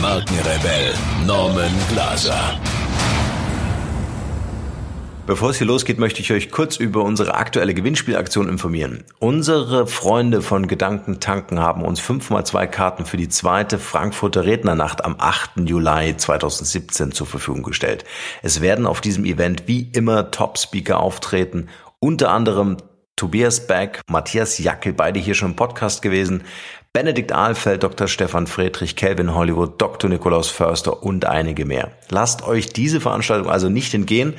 Markenrebell Norman Glaser. Bevor es hier losgeht, möchte ich euch kurz über unsere aktuelle Gewinnspielaktion informieren. Unsere Freunde von Gedanken tanken haben uns 5x2 Karten für die zweite Frankfurter Rednernacht am 8. Juli 2017 zur Verfügung gestellt. Es werden auf diesem Event wie immer Top-Speaker auftreten, unter anderem Tobias Beck, Matthias Jackel, beide hier schon im Podcast gewesen, Benedikt Ahlfeld, Dr. Stefan Friedrich, Calvin Hollywood, Dr. Nikolaus Förster und einige mehr. Lasst euch diese Veranstaltung also nicht entgehen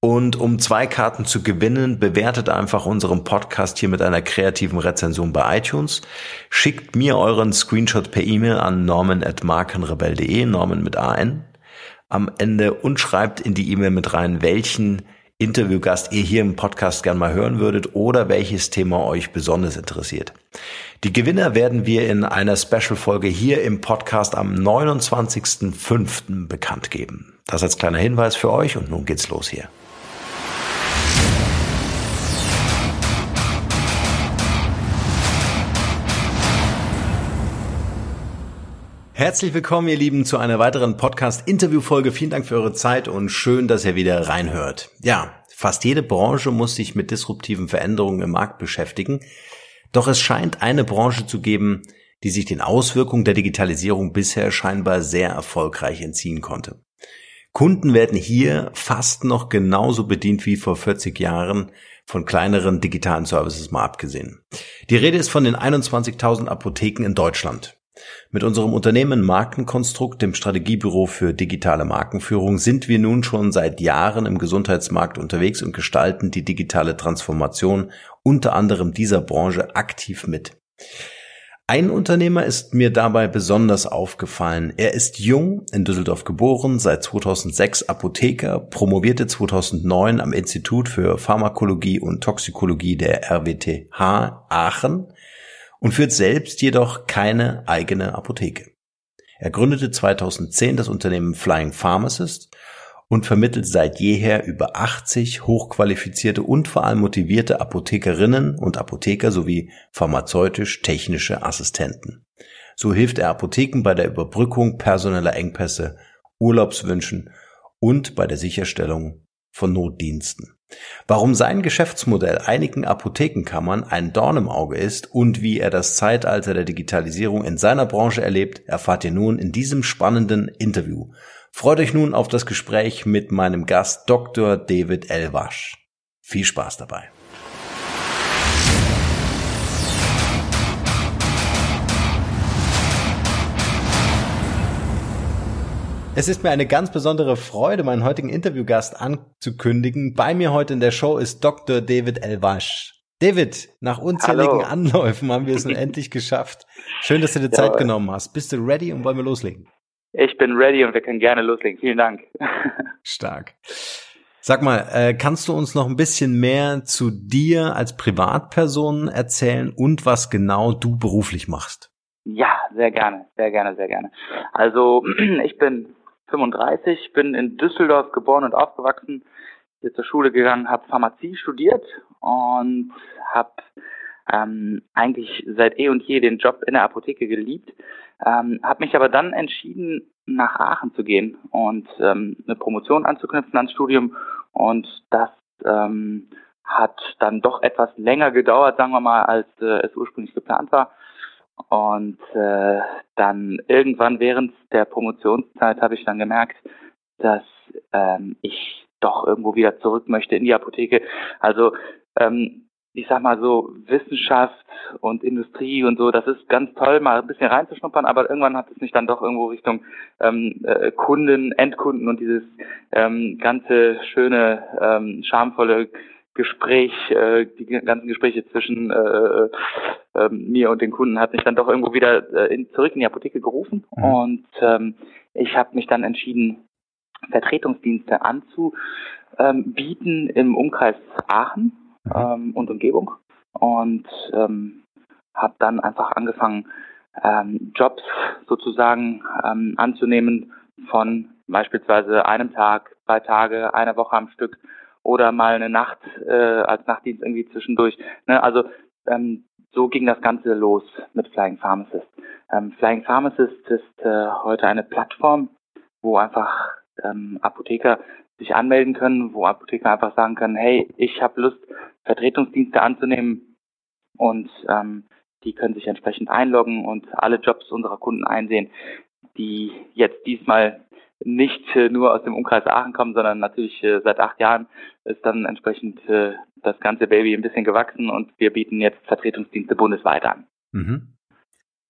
und um zwei Karten zu gewinnen, bewertet einfach unseren Podcast hier mit einer kreativen Rezension bei iTunes. Schickt mir euren Screenshot per E-Mail an norman.markenrebell.de, Norman mit AN am Ende und schreibt in die E-Mail mit rein, welchen Interviewgast ihr hier im Podcast gern mal hören würdet oder welches Thema euch besonders interessiert. Die Gewinner werden wir in einer Special-Folge hier im Podcast am 29.05. bekannt geben. Das als kleiner Hinweis für euch und nun geht's los hier. Herzlich willkommen, ihr Lieben, zu einer weiteren Podcast-Interview-Folge. Vielen Dank für eure Zeit und schön, dass ihr wieder reinhört. Ja, fast jede Branche muss sich mit disruptiven Veränderungen im Markt beschäftigen. Doch es scheint eine Branche zu geben, die sich den Auswirkungen der Digitalisierung bisher scheinbar sehr erfolgreich entziehen konnte. Kunden werden hier fast noch genauso bedient wie vor 40 Jahren, von kleineren digitalen Services mal abgesehen. Die Rede ist von den 21.000 Apotheken in Deutschland. Mit unserem Unternehmen Markenkonstrukt, dem Strategiebüro für digitale Markenführung, sind wir nun schon seit Jahren im Gesundheitsmarkt unterwegs und gestalten die digitale Transformation unter anderem dieser Branche aktiv mit. Ein Unternehmer ist mir dabei besonders aufgefallen. Er ist jung, in Düsseldorf geboren, seit 2006 Apotheker, promovierte 2009 am Institut für Pharmakologie und Toxikologie der RWTH Aachen und führt selbst jedoch keine eigene Apotheke. Er gründete 2010 das Unternehmen Flying Pharmacist und vermittelt seit jeher über 80 hochqualifizierte und vor allem motivierte Apothekerinnen und Apotheker sowie pharmazeutisch-technische Assistenten. So hilft er Apotheken bei der Überbrückung personeller Engpässe, Urlaubswünschen und bei der Sicherstellung von Notdiensten. Warum sein Geschäftsmodell einigen Apothekenkammern ein Dorn im Auge ist und wie er das Zeitalter der Digitalisierung in seiner Branche erlebt, erfahrt ihr nun in diesem spannenden Interview. Freut euch nun auf das Gespräch mit meinem Gast Dr. David Elwasch. Viel Spaß dabei. Es ist mir eine ganz besondere Freude, meinen heutigen Interviewgast anzukündigen. Bei mir heute in der Show ist Dr. David Elwasch. David, nach unzähligen Hallo. Anläufen haben wir es nun endlich geschafft. Schön, dass du dir ja, Zeit genommen hast. Bist du ready und wollen wir loslegen? Ich bin ready und wir können gerne loslegen. Vielen Dank. Stark. Sag mal, äh, kannst du uns noch ein bisschen mehr zu dir als Privatperson erzählen und was genau du beruflich machst? Ja, sehr gerne, sehr gerne, sehr gerne. Also ich bin 35, bin in Düsseldorf geboren und aufgewachsen, bin zur Schule gegangen, habe Pharmazie studiert und habe ähm, eigentlich seit eh und je den Job in der Apotheke geliebt, ähm, habe mich aber dann entschieden, nach Aachen zu gehen und ähm, eine Promotion anzuknüpfen ans Studium und das ähm, hat dann doch etwas länger gedauert, sagen wir mal, als äh, es ursprünglich geplant war. Und äh, dann irgendwann während der Promotionszeit habe ich dann gemerkt, dass ähm, ich doch irgendwo wieder zurück möchte in die Apotheke. Also ähm, ich sag mal so, Wissenschaft und Industrie und so, das ist ganz toll, mal ein bisschen reinzuschnuppern, aber irgendwann hat es mich dann doch irgendwo Richtung ähm, äh, Kunden, Endkunden und dieses ähm, ganze schöne, ähm, schamvolle Gespräch, äh, die ganzen Gespräche zwischen äh, äh, äh, mir und den Kunden hat mich dann doch irgendwo wieder äh, in, zurück in die Apotheke gerufen mhm. und ähm, ich habe mich dann entschieden, Vertretungsdienste anzubieten im Umkreis Aachen mhm. ähm, und Umgebung und ähm, habe dann einfach angefangen, ähm, Jobs sozusagen ähm, anzunehmen von beispielsweise einem Tag, zwei Tage, einer Woche am Stück oder mal eine Nacht äh, als Nachtdienst irgendwie zwischendurch. Ne? Also ähm, so ging das Ganze los mit Flying Pharmacist. Ähm, Flying Pharmacist ist äh, heute eine Plattform, wo einfach ähm, Apotheker sich anmelden können, wo Apotheker einfach sagen können, hey, ich habe Lust, Vertretungsdienste anzunehmen und ähm, die können sich entsprechend einloggen und alle Jobs unserer Kunden einsehen, die jetzt diesmal nicht äh, nur aus dem Umkreis Aachen kommen, sondern natürlich äh, seit acht Jahren ist dann entsprechend äh, das ganze Baby ein bisschen gewachsen und wir bieten jetzt Vertretungsdienste bundesweit an. Mhm.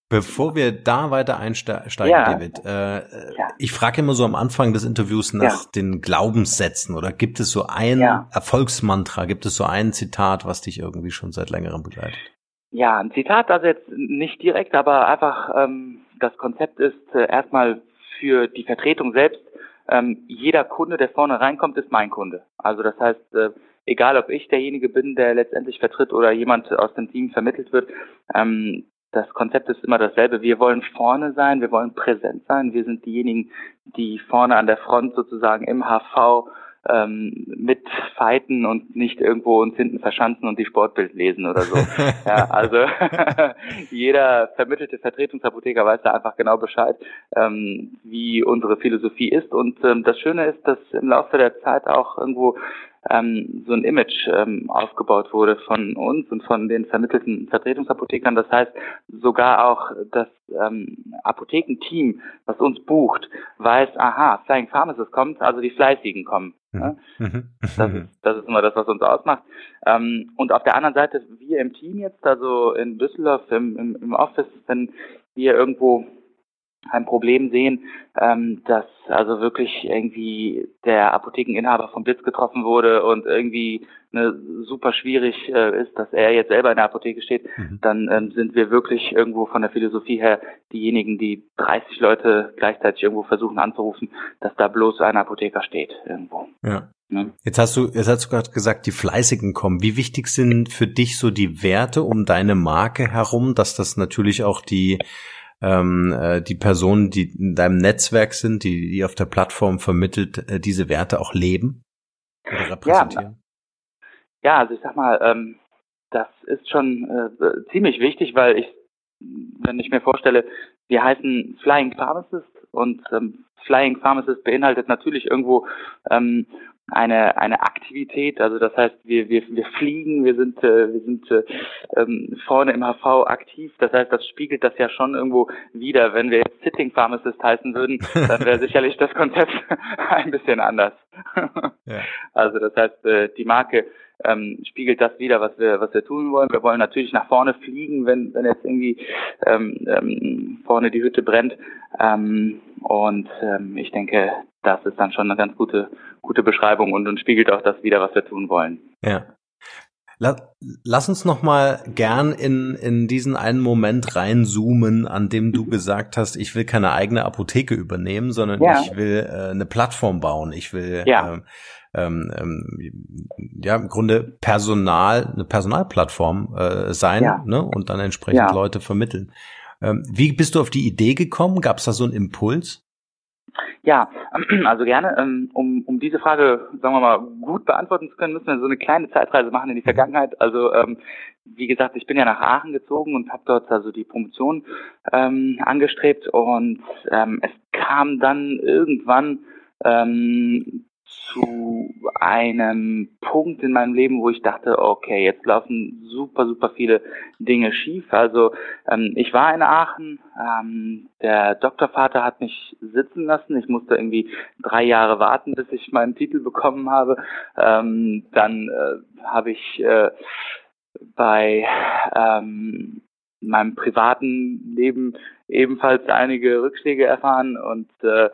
Bevor wir da weiter einsteigen, ja. David, äh, ja. ich frage immer so am Anfang des Interviews nach ja. den Glaubenssätzen oder gibt es so ein Erfolgsmantra, gibt es so ein Zitat, was dich irgendwie schon seit längerem begleitet? Ja, ein Zitat, also jetzt nicht direkt, aber einfach ähm, das Konzept ist äh, erstmal für die Vertretung selbst, ähm, jeder Kunde, der vorne reinkommt, ist mein Kunde. Also das heißt, äh, egal ob ich derjenige bin, der letztendlich vertritt oder jemand aus dem Team vermittelt wird, ähm, das Konzept ist immer dasselbe. Wir wollen vorne sein, wir wollen präsent sein. Wir sind diejenigen, die vorne an der Front sozusagen im HV ähm, mit fighten und nicht irgendwo uns hinten verschanzen und die Sportbild lesen oder so. ja, also jeder vermittelte Vertretungsapotheker weiß da einfach genau Bescheid, ähm, wie unsere Philosophie ist. Und ähm, das Schöne ist, dass im Laufe der Zeit auch irgendwo ähm, so ein Image ähm, aufgebaut wurde von uns und von den vermittelten Vertretungsapothekern. Das heißt, sogar auch das ähm, Apothekenteam, was uns bucht, weiß, aha, Flying Pharmacist kommt, also die Fleißigen kommen. Mhm. Das, ist, das ist immer das, was uns ausmacht. Ähm, und auf der anderen Seite, wir im Team jetzt, also in Düsseldorf im, im, im Office, wenn wir irgendwo ein Problem sehen, ähm, dass also wirklich irgendwie der Apothekeninhaber vom Blitz getroffen wurde und irgendwie ne, super schwierig äh, ist, dass er jetzt selber in der Apotheke steht, mhm. dann ähm, sind wir wirklich irgendwo von der Philosophie her diejenigen, die 30 Leute gleichzeitig irgendwo versuchen anzurufen, dass da bloß ein Apotheker steht irgendwo. Ja. Ne? Jetzt hast du, jetzt hast du gerade gesagt, die Fleißigen kommen. Wie wichtig sind für dich so die Werte um deine Marke herum, dass das natürlich auch die ähm, äh, die Personen, die in deinem Netzwerk sind, die, die auf der Plattform vermittelt, äh, diese Werte auch leben oder repräsentieren? Ja, ja also ich sag mal, ähm, das ist schon äh, ziemlich wichtig, weil ich, wenn ich mir vorstelle, wir heißen Flying Pharmacist und ähm, Flying Pharmacist beinhaltet natürlich irgendwo ähm, eine eine Aktivität. Also das heißt, wir wir wir fliegen, wir sind äh, wir sind äh, ähm, vorne im HV aktiv. Das heißt, das spiegelt das ja schon irgendwo wieder. Wenn wir jetzt Sitting Pharmacist heißen würden, dann wäre sicherlich das Konzept ein bisschen anders. ja. Also das heißt, äh, die Marke ähm, spiegelt das wieder, was wir, was wir tun wollen. Wir wollen natürlich nach vorne fliegen, wenn, wenn jetzt irgendwie ähm, ähm, vorne die Hütte brennt. Ähm, und ähm, ich denke, das ist dann schon eine ganz gute, gute Beschreibung und, und spiegelt auch das wieder, was wir tun wollen. Ja. Lass uns noch mal gern in, in diesen einen Moment reinzoomen, an dem du gesagt hast, ich will keine eigene Apotheke übernehmen, sondern ja. ich will äh, eine Plattform bauen. Ich will ja. ähm, ähm, ähm, ja im Grunde Personal, eine Personalplattform äh, sein ja. ne, und dann entsprechend. Leute vermitteln. Ähm, wie bist du auf die Idee gekommen? Gab es da so einen Impuls? Ja, also gerne. Ähm, um, um diese Frage, sagen wir mal, gut beantworten zu können, müssen wir so eine kleine Zeitreise machen in die. Vergangenheit. Also ähm, wie gesagt, ich bin ja nach Aachen gezogen und habe dort also die Promotion ähm, angestrebt und ähm, es kam dann irgendwann ähm, zu einem Punkt in meinem Leben, wo ich dachte, okay, jetzt laufen super, super viele Dinge schief. Also ähm, ich war in Aachen, ähm, der Doktorvater hat mich sitzen lassen. Ich musste irgendwie drei Jahre warten, bis ich meinen Titel bekommen habe. Ähm, dann äh, habe ich äh, bei ähm, meinem privaten Leben ebenfalls einige Rückschläge erfahren und äh,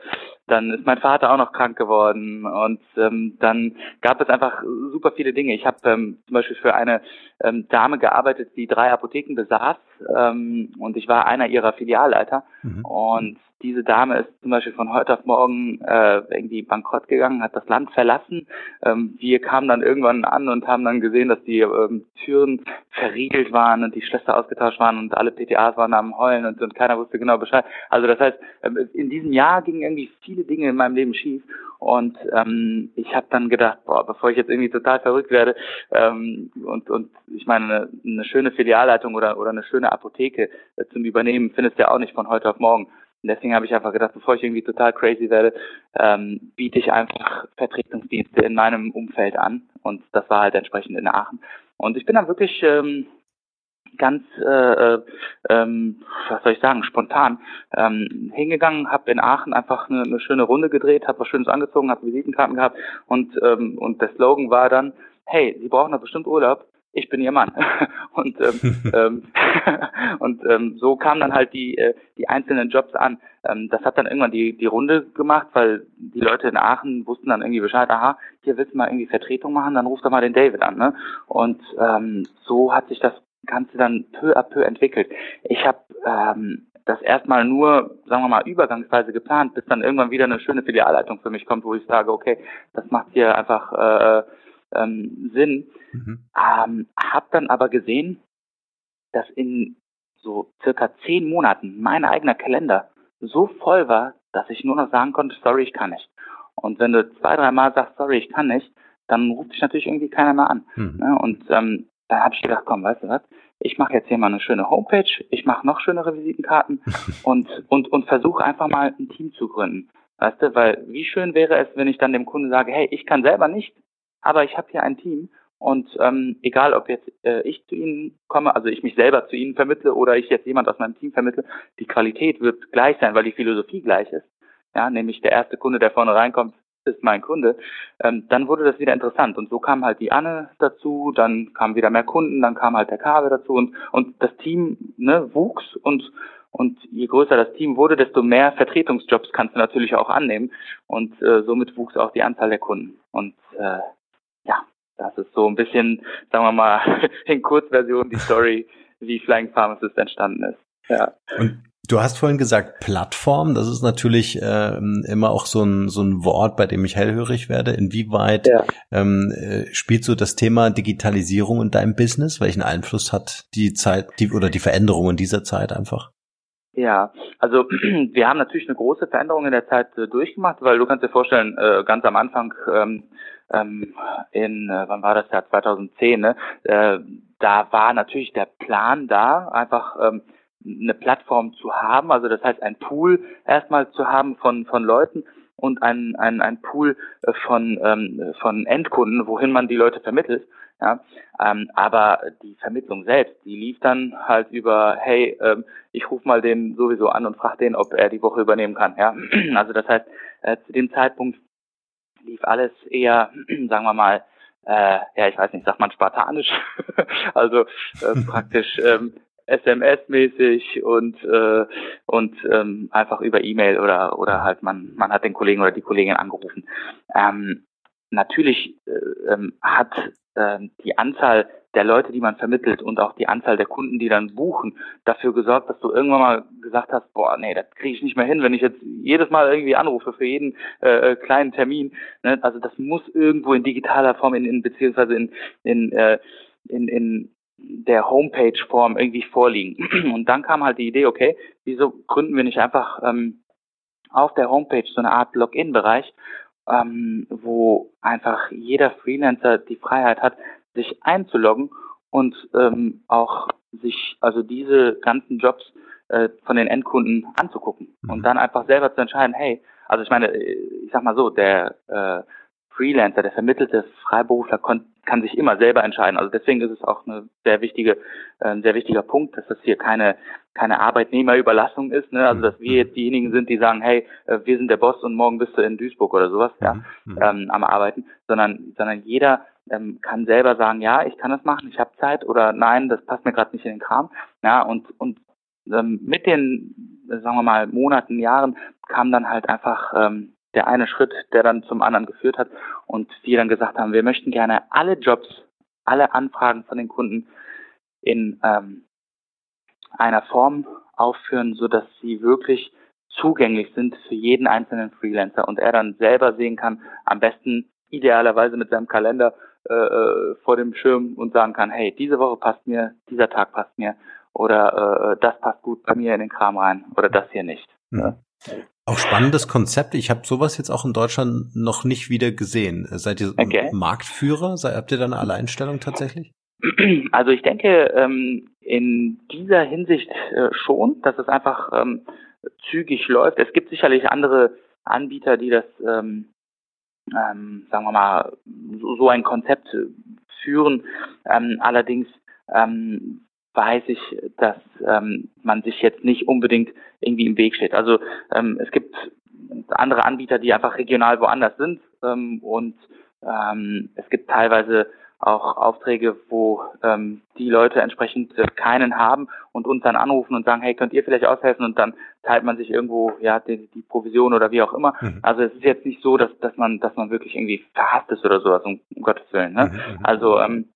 dann ist mein Vater auch noch krank geworden und ähm, dann gab es einfach super viele Dinge. Ich habe ähm, zum Beispiel für eine ähm, Dame gearbeitet, die drei Apotheken besaß ähm, und ich war einer ihrer Filialleiter mhm. und diese Dame ist zum Beispiel von heute auf morgen äh, irgendwie bankrott gegangen, hat das Land verlassen. Ähm, wir kamen dann irgendwann an und haben dann gesehen, dass die ähm, Türen verriegelt waren und die Schlösser ausgetauscht waren und alle PTAs waren am Heulen und, und keiner wusste genau Bescheid. Also das heißt, ähm, in diesem Jahr gingen irgendwie viele Dinge in meinem Leben schief und ähm, ich habe dann gedacht, boah, bevor ich jetzt irgendwie total verrückt werde ähm, und und ich meine eine, eine schöne Filialleitung oder oder eine schöne Apotheke äh, zum Übernehmen findest du ja auch nicht von heute auf morgen. Und deswegen habe ich einfach gedacht, bevor ich irgendwie total crazy werde, ähm, biete ich einfach Vertretungsdienste in meinem Umfeld an. Und das war halt entsprechend in Aachen. Und ich bin dann wirklich ähm, ganz, äh, äh, ähm, was soll ich sagen, spontan ähm, hingegangen, habe in Aachen einfach eine, eine schöne Runde gedreht, habe was Schönes angezogen, habe Visitenkarten gehabt und ähm, und der Slogan war dann, hey, Sie brauchen doch bestimmt Urlaub, ich bin ihr Mann. und ähm, ähm, und ähm, so kamen dann halt die äh, die einzelnen Jobs an. Ähm, das hat dann irgendwann die die Runde gemacht, weil die Leute in Aachen wussten dann irgendwie Bescheid, aha, hier willst du mal irgendwie Vertretung machen, dann ruf doch mal den David an. Ne? Und ähm, so hat sich das Ganze dann peu à peu entwickelt. Ich habe ähm, das erstmal nur, sagen wir mal, übergangsweise geplant, bis dann irgendwann wieder eine schöne Filialleitung für mich kommt, wo ich sage, okay, das macht hier einfach äh, ähm, Sinn. Mhm. Ähm, hab dann aber gesehen, dass in so circa zehn Monaten mein eigener Kalender so voll war, dass ich nur noch sagen konnte, sorry, ich kann nicht. Und wenn du zwei, dreimal sagst, sorry, ich kann nicht, dann ruft dich natürlich irgendwie keiner mehr an. Mhm. Ne? Und ähm, dann habe ich gedacht, komm, weißt du was, ich mache jetzt hier mal eine schöne Homepage, ich mache noch schönere Visitenkarten und, und, und versuche einfach mal ein Team zu gründen. Weißt du, weil wie schön wäre es, wenn ich dann dem Kunden sage, hey, ich kann selber nicht, aber ich habe hier ein Team und ähm, egal, ob jetzt äh, ich zu Ihnen komme, also ich mich selber zu Ihnen vermittle oder ich jetzt jemand aus meinem Team vermittle, die Qualität wird gleich sein, weil die Philosophie gleich ist. Ja, nämlich der erste Kunde, der vorne reinkommt, ist mein Kunde. Ähm, dann wurde das wieder interessant und so kam halt die Anne dazu, dann kamen wieder mehr Kunden, dann kam halt der Kabe dazu und und das Team ne, wuchs und und je größer das Team wurde, desto mehr Vertretungsjobs kannst du natürlich auch annehmen. Und äh, somit wuchs auch die Anzahl der Kunden. Und äh, ja, das ist so ein bisschen, sagen wir mal, in Kurzversion die Story, wie Flying Pharmacist entstanden ist. Ja. Und du hast vorhin gesagt Plattform, das ist natürlich äh, immer auch so ein, so ein Wort, bei dem ich hellhörig werde. Inwieweit ja. ähm, äh, spielt so das Thema Digitalisierung in deinem Business? Welchen Einfluss hat die Zeit die, oder die Veränderung in dieser Zeit einfach? Ja, also wir haben natürlich eine große Veränderung in der Zeit äh, durchgemacht, weil du kannst dir vorstellen, äh, ganz am Anfang ähm, ähm, in, äh, wann war das Jahr 2010, ne? Da war natürlich der Plan da, einfach ähm, eine Plattform zu haben, also das heißt ein Pool erstmal zu haben von, von Leuten und ein, ein, ein Pool von, ähm, von Endkunden, wohin man die Leute vermittelt. Ja, ähm, aber die Vermittlung selbst, die lief dann halt über, hey, ähm, ich rufe mal den sowieso an und frage den, ob er die Woche übernehmen kann. Ja, also das heißt, äh, zu dem Zeitpunkt lief alles eher, sagen wir mal, äh, ja, ich weiß nicht, sagt man spartanisch, also äh, praktisch ähm, SMS-mäßig und äh, und ähm, einfach über E-Mail oder oder halt man man hat den Kollegen oder die Kollegin angerufen. Ähm, natürlich äh, ähm, hat äh, die Anzahl der Leute, die man vermittelt und auch die Anzahl der Kunden, die dann buchen, dafür gesorgt, dass du irgendwann mal gesagt hast, boah, nee, das kriege ich nicht mehr hin, wenn ich jetzt jedes Mal irgendwie anrufe für jeden äh, äh, kleinen Termin. Ne? Also das muss irgendwo in digitaler Form in, in beziehungsweise in, in, äh, in, in der Homepage-Form irgendwie vorliegen. Und dann kam halt die Idee, okay, wieso gründen wir nicht einfach ähm, auf der Homepage so eine Art Login-Bereich, ähm, wo einfach jeder Freelancer die Freiheit hat, sich einzuloggen und ähm, auch sich also diese ganzen Jobs äh, von den Endkunden anzugucken mhm. und dann einfach selber zu entscheiden, hey, also ich meine, äh, ich sag mal so, der äh, Freelancer, der vermittelte Freiberufler kann sich immer selber entscheiden. Also deswegen ist es auch eine sehr wichtige, äh, ein sehr wichtiger Punkt, dass das hier keine keine Arbeitnehmerüberlassung ist, ne? Also dass wir jetzt diejenigen sind, die sagen, hey, äh, wir sind der Boss und morgen bist du in Duisburg oder sowas, ja, mhm. mhm. ähm, am Arbeiten, sondern sondern jeder ähm, kann selber sagen, ja, ich kann das machen, ich habe Zeit oder nein, das passt mir gerade nicht in den Kram, ja und und ähm, mit den, sagen wir mal, Monaten, Jahren kam dann halt einfach ähm, der eine Schritt, der dann zum anderen geführt hat und wir dann gesagt haben, wir möchten gerne alle Jobs, alle Anfragen von den Kunden in ähm, einer Form aufführen, so dass sie wirklich zugänglich sind für jeden einzelnen Freelancer und er dann selber sehen kann, am besten idealerweise mit seinem Kalender äh, äh vor dem Schirm und sagen kann, hey, diese Woche passt mir, dieser Tag passt mir oder äh, das passt gut bei mir in den Kram rein oder das hier nicht. Mhm. Auch spannendes Konzept. Ich habe sowas jetzt auch in Deutschland noch nicht wieder gesehen. Seid ihr okay. Marktführer? Habt ihr da eine Alleinstellung tatsächlich? Also ich denke ähm, in dieser Hinsicht äh, schon, dass es einfach ähm, zügig läuft. Es gibt sicherlich andere Anbieter, die das, ähm, sagen wir mal, so, so ein Konzept führen. Ähm, allerdings weiß ich, dass ähm, man sich jetzt nicht unbedingt irgendwie im Weg steht. Also ähm, es gibt andere Anbieter, die einfach regional woanders sind ähm, und ähm, es gibt teilweise auch Aufträge, wo ähm, die Leute entsprechend äh, keinen haben und uns dann anrufen und sagen, hey, könnt ihr vielleicht aushelfen und dann teilt man sich irgendwo ja die, die Provision oder wie auch immer. Mhm. Also es ist jetzt nicht so, dass dass man dass man wirklich irgendwie verhasst ist oder sowas um, um Gottes willen. Ne? Mhm. mhm. Also ähm,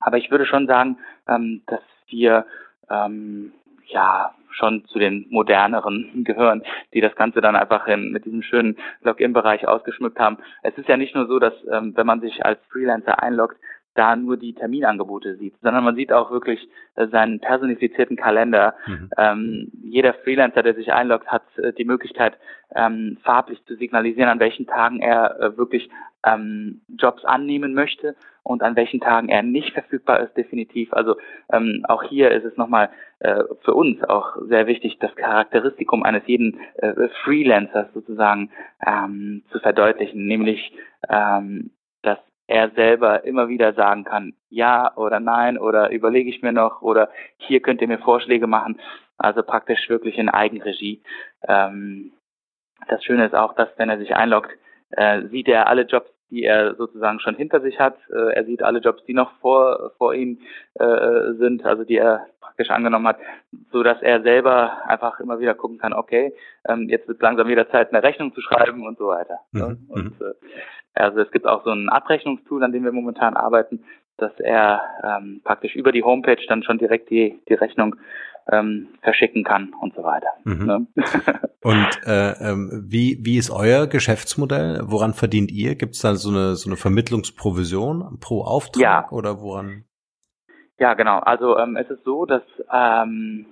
aber ich würde schon sagen, ähm, dass wir ähm, ja schon zu den moderneren gehören, die das Ganze dann einfach in, mit diesem schönen Login-Bereich ausgeschmückt haben. Es ist ja nicht nur so, dass ähm, wenn man sich als Freelancer einloggt, da nur die Terminangebote sieht, sondern man sieht auch wirklich äh, seinen personifizierten Kalender. Mhm. Ähm, jeder Freelancer, der sich einloggt, hat äh, die Möglichkeit, ähm, farblich zu signalisieren, an welchen Tagen er äh, wirklich ähm, Jobs annehmen möchte und an welchen Tagen er nicht verfügbar ist, definitiv. Also ähm, auch hier ist es nochmal äh, für uns auch sehr wichtig, das Charakteristikum eines jeden äh, Freelancers sozusagen ähm, zu verdeutlichen, nämlich ähm, er selber immer wieder sagen kann, ja oder nein oder überlege ich mir noch oder hier könnt ihr mir Vorschläge machen. Also praktisch wirklich in Eigenregie. Ähm, das Schöne ist auch, dass wenn er sich einloggt, äh, sieht er alle Jobs, die er sozusagen schon hinter sich hat. Äh, er sieht alle Jobs, die noch vor, vor ihm äh, sind, also die er praktisch angenommen hat, so dass er selber einfach immer wieder gucken kann, okay, ähm, jetzt wird langsam wieder Zeit, eine Rechnung zu schreiben und so weiter. Mhm. Und mhm. äh, also es gibt auch so ein Abrechnungstool, an dem wir momentan arbeiten, dass er ähm, praktisch über die Homepage dann schon direkt die, die Rechnung ähm, verschicken kann und so weiter. Mhm. Ne? und äh, ähm, wie, wie ist euer Geschäftsmodell? Woran verdient ihr? Gibt es da so eine, so eine Vermittlungsprovision pro Auftrag ja. oder woran? Ja, genau. Also ähm, es ist so, dass ähm,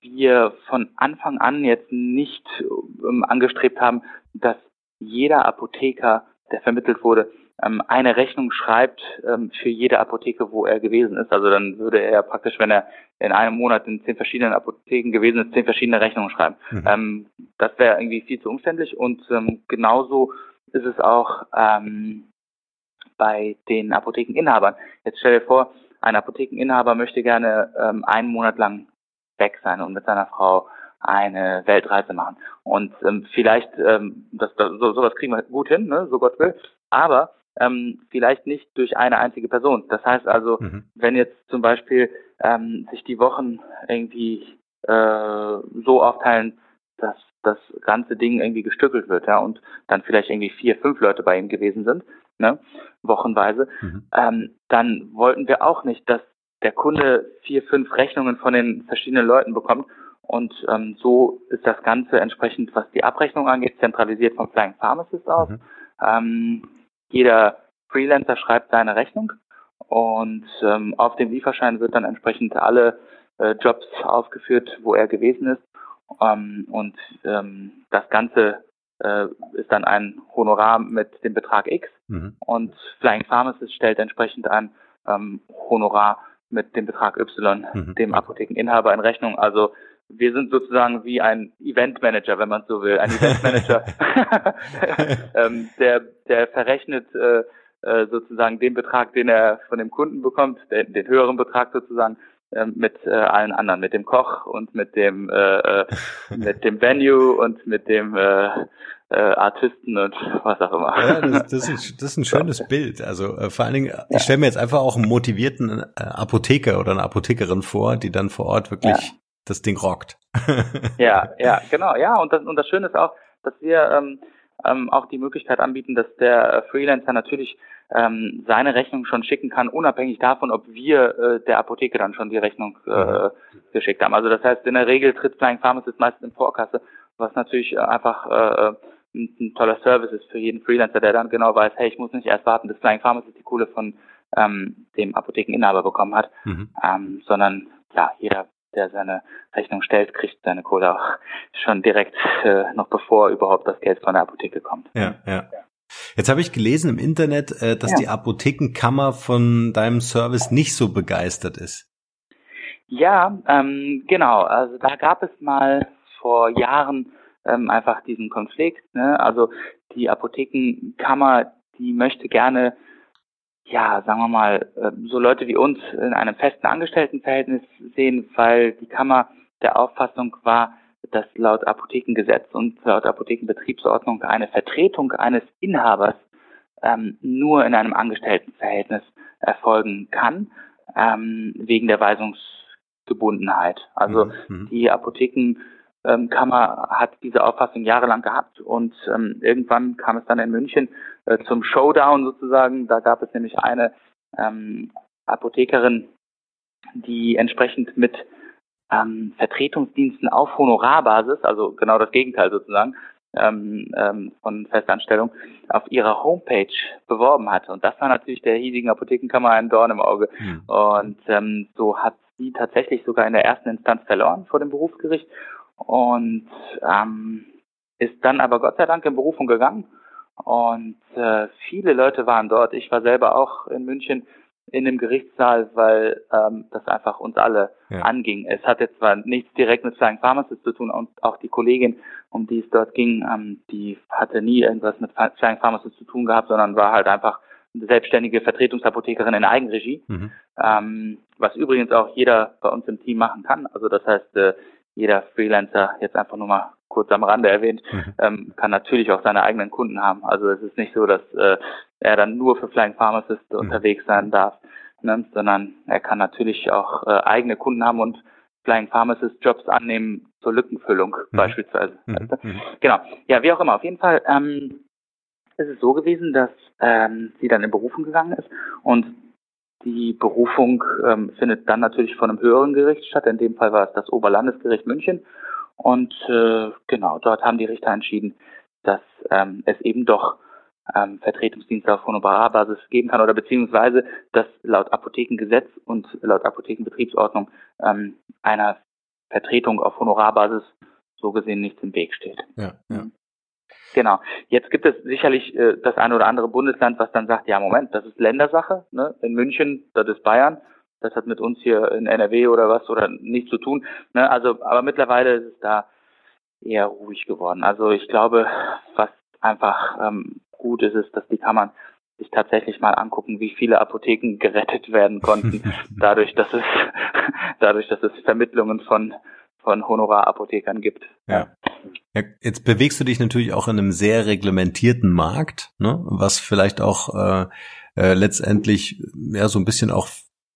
wir von Anfang an jetzt nicht ähm, angestrebt haben, dass jeder Apotheker der vermittelt wurde, ähm, eine Rechnung schreibt ähm, für jede Apotheke, wo er gewesen ist. Also dann würde er praktisch, wenn er in einem Monat in zehn verschiedenen Apotheken gewesen ist, zehn verschiedene Rechnungen schreiben. Mhm. Ähm, das wäre irgendwie viel zu umständlich und ähm, genauso ist es auch ähm, bei den Apothekeninhabern. Jetzt stell dir vor, ein Apothekeninhaber möchte gerne ähm, einen Monat lang weg sein und mit seiner Frau eine Weltreise machen. Und ähm, vielleicht, ähm, das, das, so, sowas kriegen wir gut hin, ne, so Gott will, aber ähm, vielleicht nicht durch eine einzige Person. Das heißt also, mhm. wenn jetzt zum Beispiel ähm, sich die Wochen irgendwie äh, so aufteilen, dass das ganze Ding irgendwie gestückelt wird, ja, und dann vielleicht irgendwie vier, fünf Leute bei ihm gewesen sind, ne, wochenweise, mhm. ähm, dann wollten wir auch nicht, dass der Kunde vier, fünf Rechnungen von den verschiedenen Leuten bekommt und ähm, so ist das Ganze entsprechend, was die Abrechnung angeht, zentralisiert vom Flying Pharmacist aus. Mhm. Ähm, jeder Freelancer schreibt seine Rechnung und ähm, auf dem Lieferschein wird dann entsprechend alle äh, Jobs aufgeführt, wo er gewesen ist. Ähm, und ähm, das Ganze äh, ist dann ein Honorar mit dem Betrag X mhm. und Flying Pharmacist stellt entsprechend ein ähm, Honorar mit dem Betrag Y mhm. dem Apothekeninhaber in Rechnung. Also wir sind sozusagen wie ein Eventmanager, wenn man so will. Ein Eventmanager, ähm, der, der verrechnet äh, äh, sozusagen den Betrag, den er von dem Kunden bekommt, den, den höheren Betrag sozusagen, äh, mit äh, allen anderen, mit dem Koch und mit dem äh, äh mit dem Venue und mit dem äh, äh, Artisten und was auch immer. Ja, das, das, ist, das ist ein schönes Bild. Also äh, vor allen Dingen, ja. ich stelle mir jetzt einfach auch einen motivierten äh, Apotheker oder eine Apothekerin vor, die dann vor Ort wirklich ja das Ding rockt. ja, ja, genau, ja. Und das, und das Schöne ist auch, dass wir ähm, ähm, auch die Möglichkeit anbieten, dass der Freelancer natürlich ähm, seine Rechnung schon schicken kann, unabhängig davon, ob wir äh, der Apotheke dann schon die Rechnung äh, mhm. geschickt haben. Also das heißt, in der Regel tritt Flying Pharmacist meistens in Vorkasse, was natürlich einfach äh, ein, ein, toller Service ist für jeden Freelancer, der dann genau weiß, hey, ich muss nicht erst warten, bis Flying Pharmacy die Kohle von ähm, dem Apothekeninhaber bekommen hat, mhm. ähm, sondern ja, jeder, der seine Rechnung stellt, kriegt seine Kohle auch schon direkt äh, noch bevor überhaupt das Geld von der Apotheke kommt. Ja, ja. Jetzt habe ich gelesen im Internet, äh, dass ja. die Apothekenkammer von deinem Service nicht so begeistert ist. Ja, ähm, genau. Also da gab es mal vor Jahren ähm, einfach diesen Konflikt. Ne? Also die Apothekenkammer, die möchte gerne, ja, sagen wir mal, äh, so Leute wie uns in einem festen Angestelltenverhältnis sehen, weil die Kammer der Auffassung war, dass laut Apothekengesetz und laut Apothekenbetriebsordnung eine Vertretung eines Inhabers ähm, nur in einem Angestelltenverhältnis erfolgen kann, ähm, wegen der Weisungsgebundenheit. Also mhm. mhm. Die Apothekenkammer hat diese Auffassung jahrelang gehabt und ähm, irgendwann kam es dann in München äh, zum Showdown sozusagen. Da gab es nämlich eine ähm, Apothekerin, die entsprechend mit ähm, Vertretungsdiensten auf Honorarbasis, also genau das Gegenteil sozusagen, ähm, ähm, von Festanstellung auf ihrer Homepage beworben hatte. Und das war natürlich der hiesigen Apothekenkammer ein Dorn im Auge. Mhm. Und ähm, so hat sie tatsächlich sogar in der ersten Instanz verloren vor dem Berufsgericht und ähm, ist dann aber Gott sei Dank in Berufung gegangen. Und äh, viele Leute waren dort. Ich war selber auch in München in dem Gerichtssaal, weil ähm, das einfach uns alle ja. anging. Es hatte zwar nichts direkt mit Flying Pharmacists zu tun und auch die Kollegin, um die es dort ging, ähm, die hatte nie irgendwas mit Flying Pharmacists zu tun gehabt, sondern war halt einfach eine selbstständige Vertretungsapothekerin in Eigenregie, mhm. ähm, was übrigens auch jeder bei uns im Team machen kann. Also das heißt, äh, jeder Freelancer, jetzt einfach nur mal kurz am Rande erwähnt, mhm. ähm, kann natürlich auch seine eigenen Kunden haben. Also es ist nicht so, dass äh, er dann nur für Flying Pharmacist mhm. unterwegs sein darf, ne? sondern er kann natürlich auch äh, eigene Kunden haben und Flying Pharmacist Jobs annehmen zur Lückenfüllung mhm. beispielsweise. Mhm. Genau. Ja, wie auch immer. Auf jeden Fall ähm, ist es so gewesen, dass ähm, sie dann in Berufung gegangen ist und die Berufung ähm, findet dann natürlich von einem höheren Gericht statt. In dem Fall war es das Oberlandesgericht München. Und äh, genau, dort haben die Richter entschieden, dass ähm, es eben doch ähm, Vertretungsdienste auf Honorarbasis geben kann oder beziehungsweise, dass laut Apothekengesetz und laut Apothekenbetriebsordnung ähm, einer Vertretung auf Honorarbasis so gesehen nichts im Weg steht. Ja, ja. Genau. Jetzt gibt es sicherlich äh, das eine oder andere Bundesland, was dann sagt, ja Moment, das ist Ländersache. Ne? In München, das ist Bayern. Das hat mit uns hier in NRW oder was oder nichts zu tun. Ne? Also, aber mittlerweile ist es da eher ruhig geworden. Also ich glaube, was einfach ähm, gut ist, ist, dass die Kammern sich tatsächlich mal angucken, wie viele Apotheken gerettet werden konnten, dadurch, dass es dadurch, dass es Vermittlungen von von Honorarapothekern gibt. Ja. ja. Jetzt bewegst du dich natürlich auch in einem sehr reglementierten Markt, ne? was vielleicht auch äh, äh, letztendlich ja so ein bisschen auch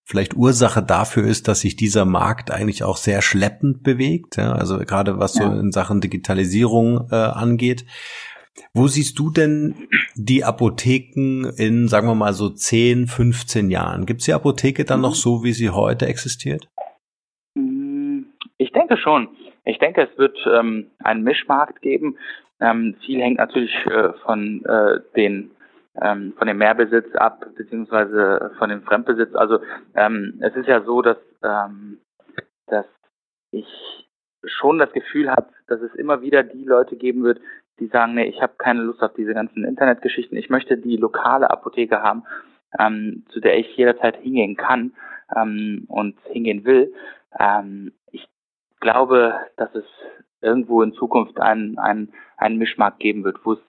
vielleicht Ursache dafür ist, dass sich dieser Markt eigentlich auch sehr schleppend bewegt, ja? also gerade was ja. so in Sachen Digitalisierung äh, angeht. Wo siehst du denn die Apotheken in, sagen wir mal, so 10, 15 Jahren? Gibt es die Apotheke dann mhm. noch so, wie sie heute existiert? Ich denke schon. Ich denke, es wird ähm, einen Mischmarkt geben. Ähm, viel hängt natürlich äh, von äh, den ähm, von dem Mehrbesitz ab, beziehungsweise von dem Fremdbesitz. Also ähm, es ist ja so, dass, ähm, dass ich schon das Gefühl habe, dass es immer wieder die Leute geben wird, die sagen, nee, ich habe keine Lust auf diese ganzen Internetgeschichten. Ich möchte die lokale Apotheke haben, ähm, zu der ich jederzeit hingehen kann ähm, und hingehen will. Ähm, glaube, dass es irgendwo in Zukunft einen, einen, einen Mischmarkt geben wird, wo es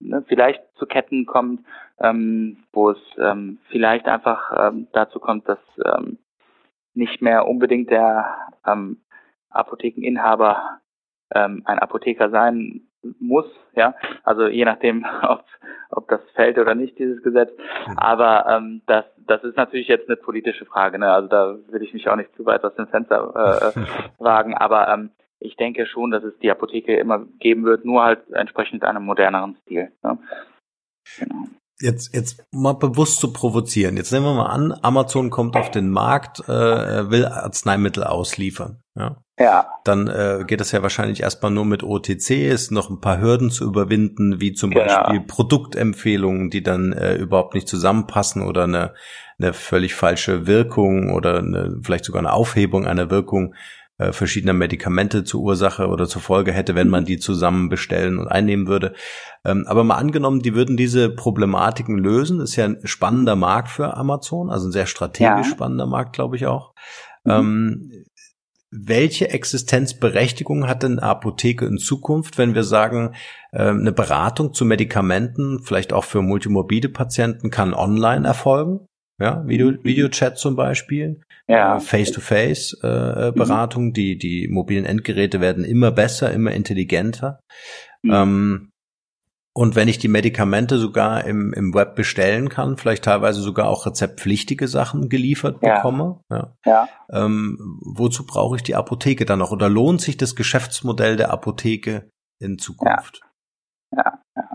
ne, vielleicht zu Ketten kommt, ähm, wo es ähm, vielleicht einfach ähm, dazu kommt, dass ähm, nicht mehr unbedingt der ähm, Apothekeninhaber ähm, ein Apotheker sein muss, ja, also je nachdem, ob, ob das fällt oder nicht, dieses Gesetz. Mhm. Aber ähm, das, das ist natürlich jetzt eine politische Frage, ne? Also da will ich mich auch nicht zu weit aus dem Fenster äh, wagen. Aber ähm, ich denke schon, dass es die Apotheke immer geben wird, nur halt entsprechend einem moderneren Stil. Ne? Genau. Jetzt, jetzt mal bewusst zu provozieren. Jetzt nehmen wir mal an, Amazon kommt auf den Markt, äh, will Arzneimittel ausliefern. Ja? Ja. dann äh, geht das ja wahrscheinlich erstmal nur mit OTCs, noch ein paar Hürden zu überwinden, wie zum genau. Beispiel Produktempfehlungen, die dann äh, überhaupt nicht zusammenpassen oder eine, eine völlig falsche Wirkung oder eine, vielleicht sogar eine Aufhebung einer Wirkung äh, verschiedener Medikamente zur Ursache oder zur Folge hätte, wenn man die zusammen bestellen und einnehmen würde. Ähm, aber mal angenommen, die würden diese Problematiken lösen, ist ja ein spannender Markt für Amazon, also ein sehr strategisch ja. spannender Markt, glaube ich auch. Mhm. Ähm, welche Existenzberechtigung hat denn eine Apotheke in Zukunft, wenn wir sagen, äh, eine Beratung zu Medikamenten, vielleicht auch für multimorbide Patienten, kann online erfolgen? Ja, Video, mhm. Videochat zum Beispiel ja. Face-to-Face-Beratung. Äh, mhm. Die, die mobilen Endgeräte werden immer besser, immer intelligenter. Mhm. Ähm, und wenn ich die Medikamente sogar im, im Web bestellen kann, vielleicht teilweise sogar auch rezeptpflichtige Sachen geliefert ja. bekomme, ja. ja. Ähm, wozu brauche ich die Apotheke dann noch? Oder lohnt sich das Geschäftsmodell der Apotheke in Zukunft? Ja, ja,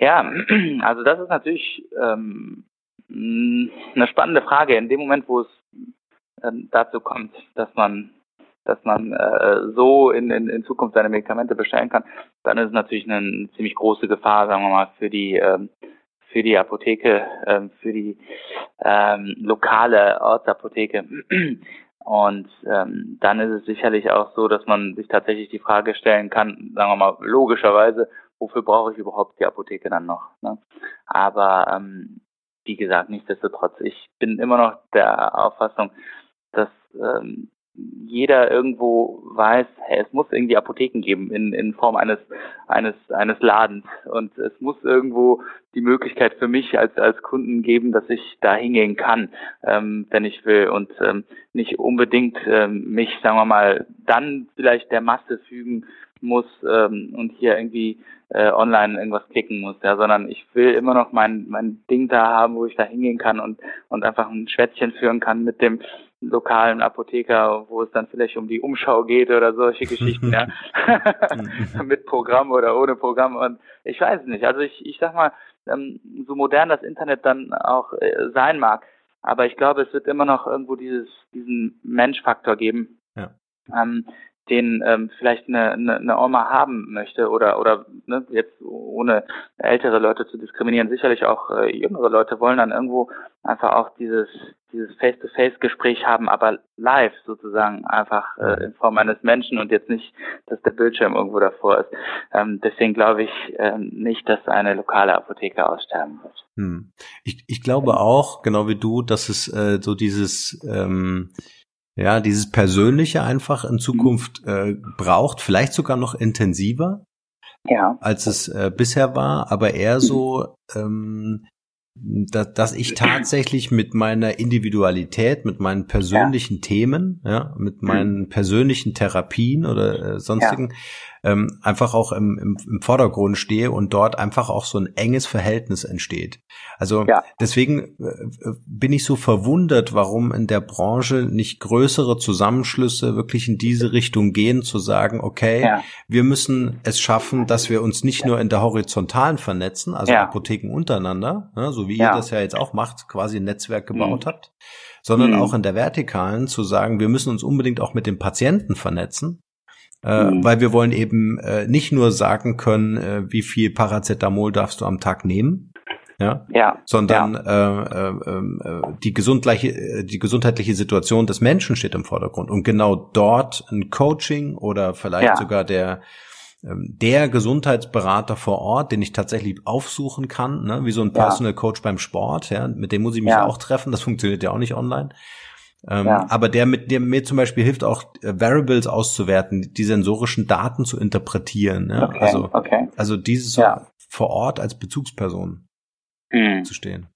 ja. ja also das ist natürlich ähm, eine spannende Frage. In dem Moment, wo es äh, dazu kommt, dass man dass man äh, so in, in, in Zukunft seine Medikamente bestellen kann, dann ist es natürlich eine, ziemlich große Gefahr, sagen wir mal, für die ähm, für die Apotheke, ähm, für die ähm, lokale Ortsapotheke. Und ähm, dann ist es sicherlich auch so, dass man sich tatsächlich die Frage stellen kann, sagen wir mal, logischerweise, wofür brauche ich überhaupt die Apotheke dann noch? Ne? Aber ähm, wie gesagt, nichtsdestotrotz, ich bin immer noch der Auffassung, dass ähm, jeder irgendwo weiß, hey, es muss irgendwie Apotheken geben in, in Form eines eines eines Ladens. Und es muss irgendwo die Möglichkeit für mich als als Kunden geben, dass ich da hingehen kann, ähm, wenn ich will. Und ähm, nicht unbedingt ähm, mich, sagen wir mal, dann vielleicht der Masse fügen muss ähm, und hier irgendwie äh, online irgendwas klicken muss, ja, sondern ich will immer noch mein mein Ding da haben, wo ich da hingehen kann und und einfach ein Schwätzchen führen kann mit dem lokalen Apotheker, wo es dann vielleicht um die Umschau geht oder solche Geschichten, ja, mit Programm oder ohne Programm und ich weiß es nicht. Also ich ich sag mal, ähm, so modern das Internet dann auch äh, sein mag, aber ich glaube, es wird immer noch irgendwo dieses diesen Menschfaktor geben. Ja. Ähm, den ähm, vielleicht eine, eine, eine Oma haben möchte oder oder ne, jetzt ohne ältere Leute zu diskriminieren, sicherlich auch äh, jüngere Leute wollen dann irgendwo einfach auch dieses dieses Face-to-Face-Gespräch haben, aber live sozusagen einfach äh, in Form eines Menschen und jetzt nicht, dass der Bildschirm irgendwo davor ist. Ähm, deswegen glaube ich ähm, nicht, dass eine lokale Apotheke aussterben wird. Hm. Ich, ich glaube auch, genau wie du, dass es äh, so dieses ähm, ja, dieses Persönliche einfach in Zukunft äh, braucht, vielleicht sogar noch intensiver, ja. als es äh, bisher war, aber eher so, ähm, dass, dass ich tatsächlich mit meiner Individualität, mit meinen persönlichen ja. Themen, ja, mit meinen persönlichen Therapien oder äh, sonstigen, ja ähm, einfach auch im, im, im Vordergrund stehe und dort einfach auch so ein enges Verhältnis entsteht. Also ja. deswegen äh, bin ich so verwundert, warum in der Branche nicht größere Zusammenschlüsse wirklich in diese Richtung gehen, zu sagen, okay, ja. wir müssen es schaffen, dass wir uns nicht nur in der horizontalen vernetzen, also ja. Apotheken untereinander, ne, so wie ihr das ja jetzt auch macht, quasi ein Netzwerk gebaut mhm. habt, sondern mhm. auch in der vertikalen zu sagen, wir müssen uns unbedingt auch mit dem Patienten vernetzen äh, mhm. weil wir wollen eben äh, nicht nur sagen können, äh, wie viel Paracetamol darfst du am Tag nehmen, ja, ja sondern ja. Äh, äh, äh, die gesundliche, äh, die gesundheitliche Situation des Menschen steht im Vordergrund und genau dort ein Coaching oder vielleicht ja. sogar der ähm, der Gesundheitsberater vor Ort, den ich tatsächlich aufsuchen kann, ne, wie so ein Personal Coach beim Sport, ja, mit dem muss ich mich auch treffen, das funktioniert ja auch nicht online. Ähm, ja. Aber der mit dem mir zum Beispiel hilft auch äh, Variables auszuwerten, die sensorischen Daten zu interpretieren. Ja? Okay, also, okay. also dieses ja. vor Ort als Bezugsperson hm. zu stehen.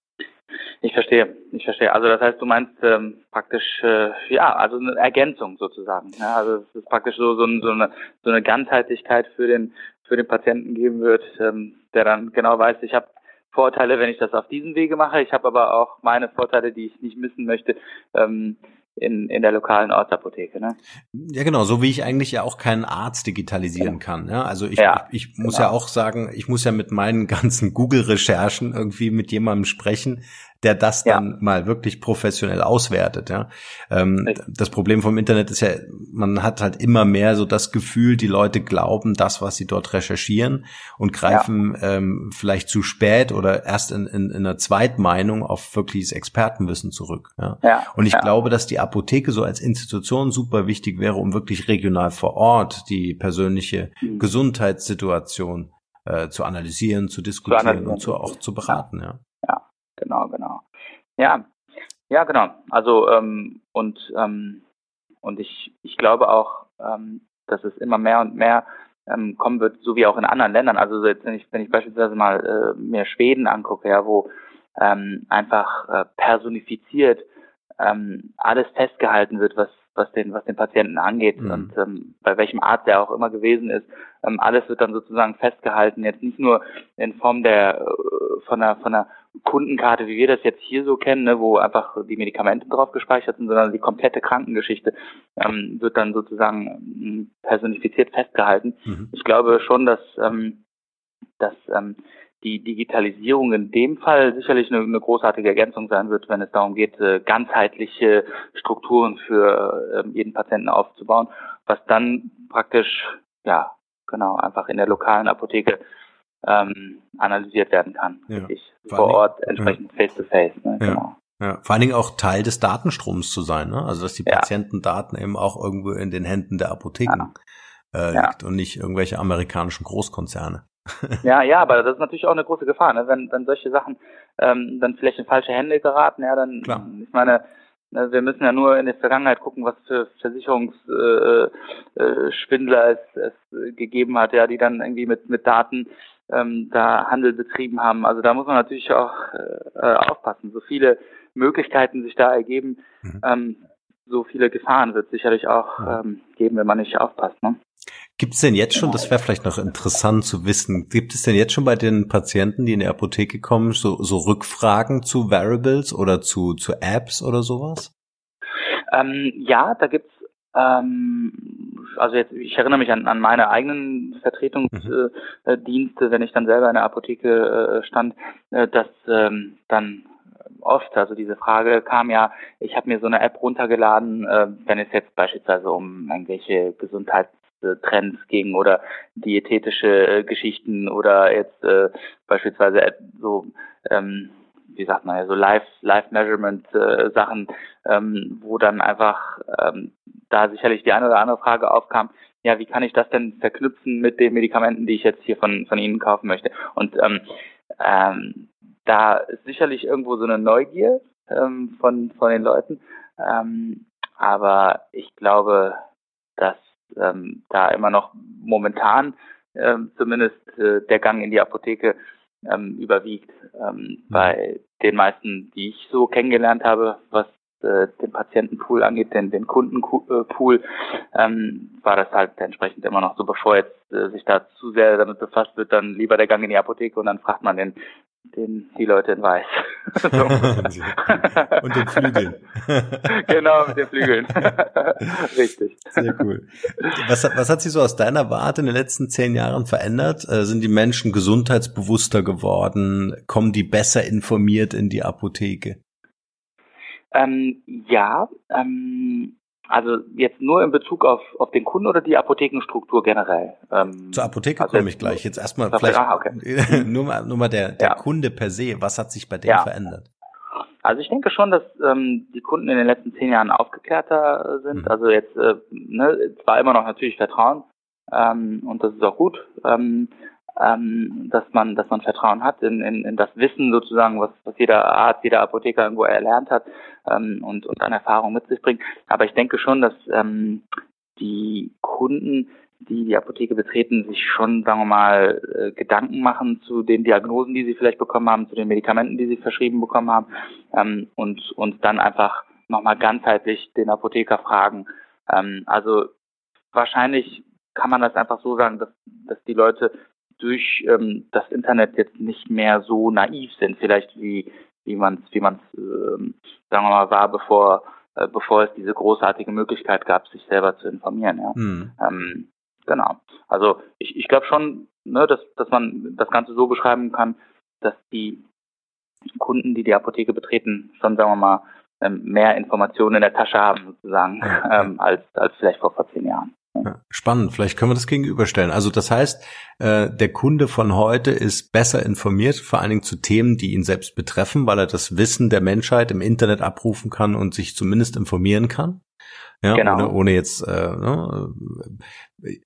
Ich verstehe, ich verstehe. Also das heißt, du meinst ähm, praktisch, äh, ja, also eine Ergänzung sozusagen. Ja? Also es ist praktisch so, so, so, eine, so eine Ganzheitlichkeit für den für den Patienten geben wird, ähm, der dann genau weiß, ich habe Vorteile, wenn ich das auf diesem Wege mache. Ich habe aber auch meine Vorteile, die ich nicht missen möchte, ähm, in, in der lokalen Ortsapotheke. Ne? Ja, genau, so wie ich eigentlich ja auch keinen Arzt digitalisieren ja. kann. Ja? Also ich, ja, ich, ich muss genau. ja auch sagen, ich muss ja mit meinen ganzen Google-Recherchen irgendwie mit jemandem sprechen, der das dann ja. mal wirklich professionell auswertet. Ja, ähm, das Problem vom Internet ist ja, man hat halt immer mehr so das Gefühl, die Leute glauben das, was sie dort recherchieren und greifen ja. ähm, vielleicht zu spät oder erst in, in, in einer Zweitmeinung auf wirkliches Expertenwissen zurück. Ja, ja. und ich glaube, dass die Apotheke so als Institution super wichtig wäre, um wirklich regional vor Ort die persönliche mhm. Gesundheitssituation äh, zu analysieren, zu diskutieren zu analysieren. und zu, auch zu beraten. Ja. Genau, genau. Ja, ja, genau. Also ähm, und ähm, und ich ich glaube auch, ähm, dass es immer mehr und mehr ähm, kommen wird, so wie auch in anderen Ländern. Also jetzt, wenn ich wenn ich beispielsweise mal äh, mir Schweden angucke, ja, wo ähm, einfach äh, personifiziert ähm, alles festgehalten wird, was was den, was den Patienten angeht mhm. und ähm, bei welchem Arzt er auch immer gewesen ist. Ähm, alles wird dann sozusagen festgehalten, jetzt nicht nur in Form der äh, von einer von einer Kundenkarte, wie wir das jetzt hier so kennen, ne, wo einfach die Medikamente drauf gespeichert sind, sondern die komplette Krankengeschichte ähm, wird dann sozusagen ähm, personifiziert festgehalten. Mhm. Ich glaube schon, dass ähm, dass ähm, die Digitalisierung in dem Fall sicherlich eine, eine, großartige Ergänzung sein wird, wenn es darum geht, äh, ganzheitliche Strukturen für äh, jeden Patienten aufzubauen, was dann praktisch, ja, genau, einfach in der lokalen Apotheke ähm, analysiert werden kann. Ja. vor Ort entsprechend face-to-face. -face, ne? ja. Genau. Ja, vor allen Dingen auch Teil des Datenstroms zu sein, ne? Also dass die ja. Patientendaten eben auch irgendwo in den Händen der Apotheken ja. äh, liegt und nicht irgendwelche amerikanischen Großkonzerne. ja, ja, aber das ist natürlich auch eine große Gefahr, ne? wenn, wenn solche Sachen ähm, dann vielleicht in falsche Hände geraten, ja, dann, Klar. ich meine, ne, wir müssen ja nur in der Vergangenheit gucken, was für Versicherungsschwindler äh, äh, es, es gegeben hat, ja, die dann irgendwie mit, mit Daten ähm, da Handel betrieben haben. Also da muss man natürlich auch äh, äh aufpassen. So viele Möglichkeiten sich da ergeben, mhm. ähm, so viele Gefahren wird sicherlich auch ähm, geben, wenn man nicht aufpasst. Ne? Gibt es denn jetzt schon, das wäre vielleicht noch interessant zu wissen, gibt es denn jetzt schon bei den Patienten, die in die Apotheke kommen, so, so Rückfragen zu Variables oder zu, zu Apps oder sowas? Ähm, ja, da gibt's ähm, also jetzt, ich erinnere mich an, an meine eigenen Vertretungsdienste, mhm. wenn ich dann selber in der Apotheke äh, stand, äh, dass ähm, dann oft, also diese Frage kam ja, ich habe mir so eine App runtergeladen, äh, wenn es jetzt beispielsweise um irgendwelche Gesundheits Trends ging oder diätetische äh, Geschichten oder jetzt äh, beispielsweise so ähm, wie sagt man ja so Live Live Measurement äh, Sachen, ähm, wo dann einfach ähm, da sicherlich die eine oder andere Frage aufkam, ja, wie kann ich das denn verknüpfen mit den Medikamenten, die ich jetzt hier von von Ihnen kaufen möchte? Und ähm, ähm, da ist sicherlich irgendwo so eine Neugier ähm, von von den Leuten, ähm, aber ich glaube, dass ähm, da immer noch momentan ähm, zumindest äh, der Gang in die Apotheke ähm, überwiegt. Ähm, mhm. Bei den meisten, die ich so kennengelernt habe, was äh, den Patientenpool angeht, den, den Kundenpool, ähm, war das halt entsprechend immer noch so, bevor jetzt äh, sich da zu sehr damit befasst wird, dann lieber der Gang in die Apotheke und dann fragt man den den die Leute in Weiß. Und den Flügeln. genau, mit den Flügeln. Richtig. Sehr cool. Was, was hat sich so aus deiner Warte in den letzten zehn Jahren verändert? Äh, sind die Menschen gesundheitsbewusster geworden? Kommen die besser informiert in die Apotheke? Ähm, ja, ähm, also jetzt nur in Bezug auf, auf den Kunden oder die Apothekenstruktur generell? Ähm, Zur Apotheke also komme ich gleich. Jetzt erstmal vielleicht ah, okay. nur mal, nur mal der, der ja. Kunde per se. Was hat sich bei dem ja. verändert? Also ich denke schon, dass ähm, die Kunden in den letzten zehn Jahren aufgeklärter sind. Mhm. Also jetzt äh, ne, zwar immer noch natürlich Vertrauen ähm, und das ist auch gut. Ähm, ähm, dass man, dass man Vertrauen hat in, in, in das Wissen sozusagen, was, was jeder Arzt, jeder Apotheker irgendwo erlernt hat ähm, und, und an Erfahrung mit sich bringt. Aber ich denke schon, dass ähm, die Kunden, die die Apotheke betreten, sich schon, sagen wir mal, äh, Gedanken machen zu den Diagnosen, die sie vielleicht bekommen haben, zu den Medikamenten, die sie verschrieben bekommen haben ähm, und, und dann einfach nochmal ganzheitlich den Apotheker fragen. Ähm, also wahrscheinlich kann man das einfach so sagen, dass, dass die Leute durch ähm, das Internet jetzt nicht mehr so naiv sind, vielleicht wie wie man es wie man ähm, sagen wir mal war, bevor äh, bevor es diese großartige Möglichkeit gab, sich selber zu informieren. Ja. Mhm. Ähm, genau. Also ich, ich glaube schon, ne, dass dass man das Ganze so beschreiben kann, dass die Kunden, die die Apotheke betreten, schon, sagen wir mal, ähm, mehr Informationen in der Tasche haben sozusagen ähm, als als vielleicht vor vor zehn Jahren. Spannend, vielleicht können wir das gegenüberstellen. Also das heißt, äh, der Kunde von heute ist besser informiert, vor allen Dingen zu Themen, die ihn selbst betreffen, weil er das Wissen der Menschheit im Internet abrufen kann und sich zumindest informieren kann. Ja, genau. ohne, ohne jetzt äh, ne,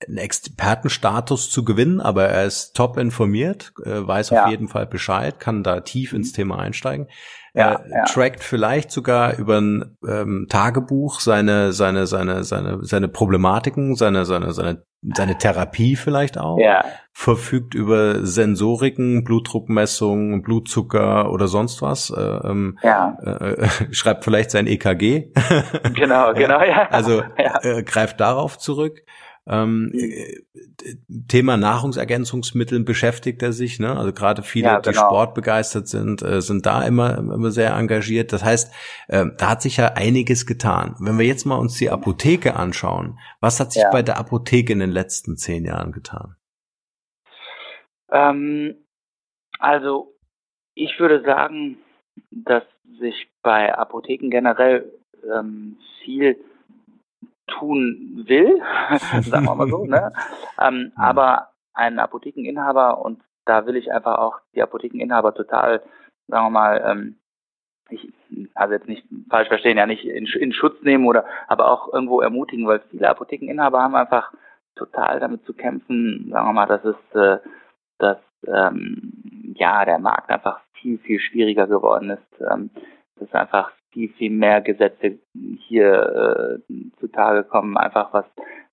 einen Expertenstatus zu gewinnen, aber er ist top informiert, äh, weiß ja. auf jeden Fall Bescheid, kann da tief ins Thema einsteigen. Ja, er ja. trackt vielleicht sogar über ein ähm, Tagebuch seine seine seine seine seine Problematiken, seine seine seine seine Therapie vielleicht auch. Ja. Verfügt über Sensoriken, Blutdruckmessungen, Blutzucker oder sonst was. Äh, ähm, ja. Äh, schreibt vielleicht sein EKG. Genau, genau, ja. Also. Äh, greift darauf zurück. Ähm, äh, Thema Nahrungsergänzungsmitteln beschäftigt er sich, ne? Also gerade viele, ja, genau. die sportbegeistert sind, äh, sind da immer, immer sehr engagiert. Das heißt, äh, da hat sich ja einiges getan. Wenn wir jetzt mal uns die Apotheke anschauen, was hat sich ja. bei der Apotheke in den letzten zehn Jahren getan? Ähm, also ich würde sagen, dass sich bei Apotheken generell ähm, viel tun will, sagen wir mal so. Ne? Ähm, aber ein Apothekeninhaber, und da will ich einfach auch die Apothekeninhaber total, sagen wir mal, ähm, ich, also jetzt nicht falsch verstehen, ja nicht in, in Schutz nehmen oder aber auch irgendwo ermutigen, weil viele Apothekeninhaber haben einfach total damit zu kämpfen, sagen wir mal, dass es, äh, dass ähm, ja der Markt einfach viel, viel schwieriger geworden ist. Ähm, dass einfach viel, viel mehr Gesetze hier äh, zutage kommen, einfach was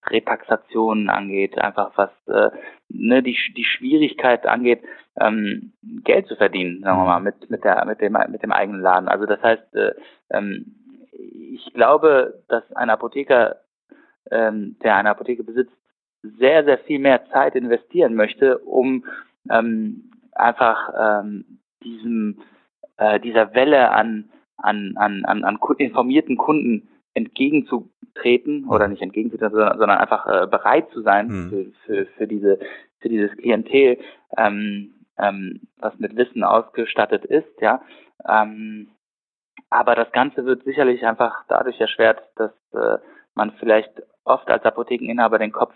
Retaxationen angeht, einfach was äh, ne, die, die Schwierigkeit angeht, ähm, Geld zu verdienen, sagen wir mal, mit, mit, der, mit, dem, mit dem eigenen Laden. Also das heißt, äh, ähm, ich glaube, dass ein Apotheker, ähm, der eine Apotheke besitzt, sehr, sehr viel mehr Zeit investieren möchte, um ähm, einfach ähm, diesem, äh, dieser Welle an an, an, an, an informierten Kunden entgegenzutreten mhm. oder nicht entgegenzutreten, sondern, sondern einfach äh, bereit zu sein mhm. für, für, für diese für dieses Klientel, ähm, ähm, was mit Wissen ausgestattet ist, ja. Ähm, aber das Ganze wird sicherlich einfach dadurch erschwert, dass äh, man vielleicht oft als Apothekeninhaber den Kopf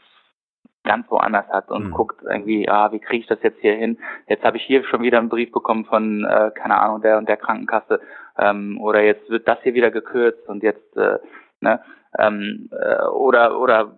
ganz woanders hat und mhm. guckt irgendwie, ah, wie kriege ich das jetzt hier hin? Jetzt habe ich hier schon wieder einen Brief bekommen von, äh, keine Ahnung, der und der Krankenkasse ähm, oder jetzt wird das hier wieder gekürzt und jetzt, äh, ne, ähm, äh, oder oder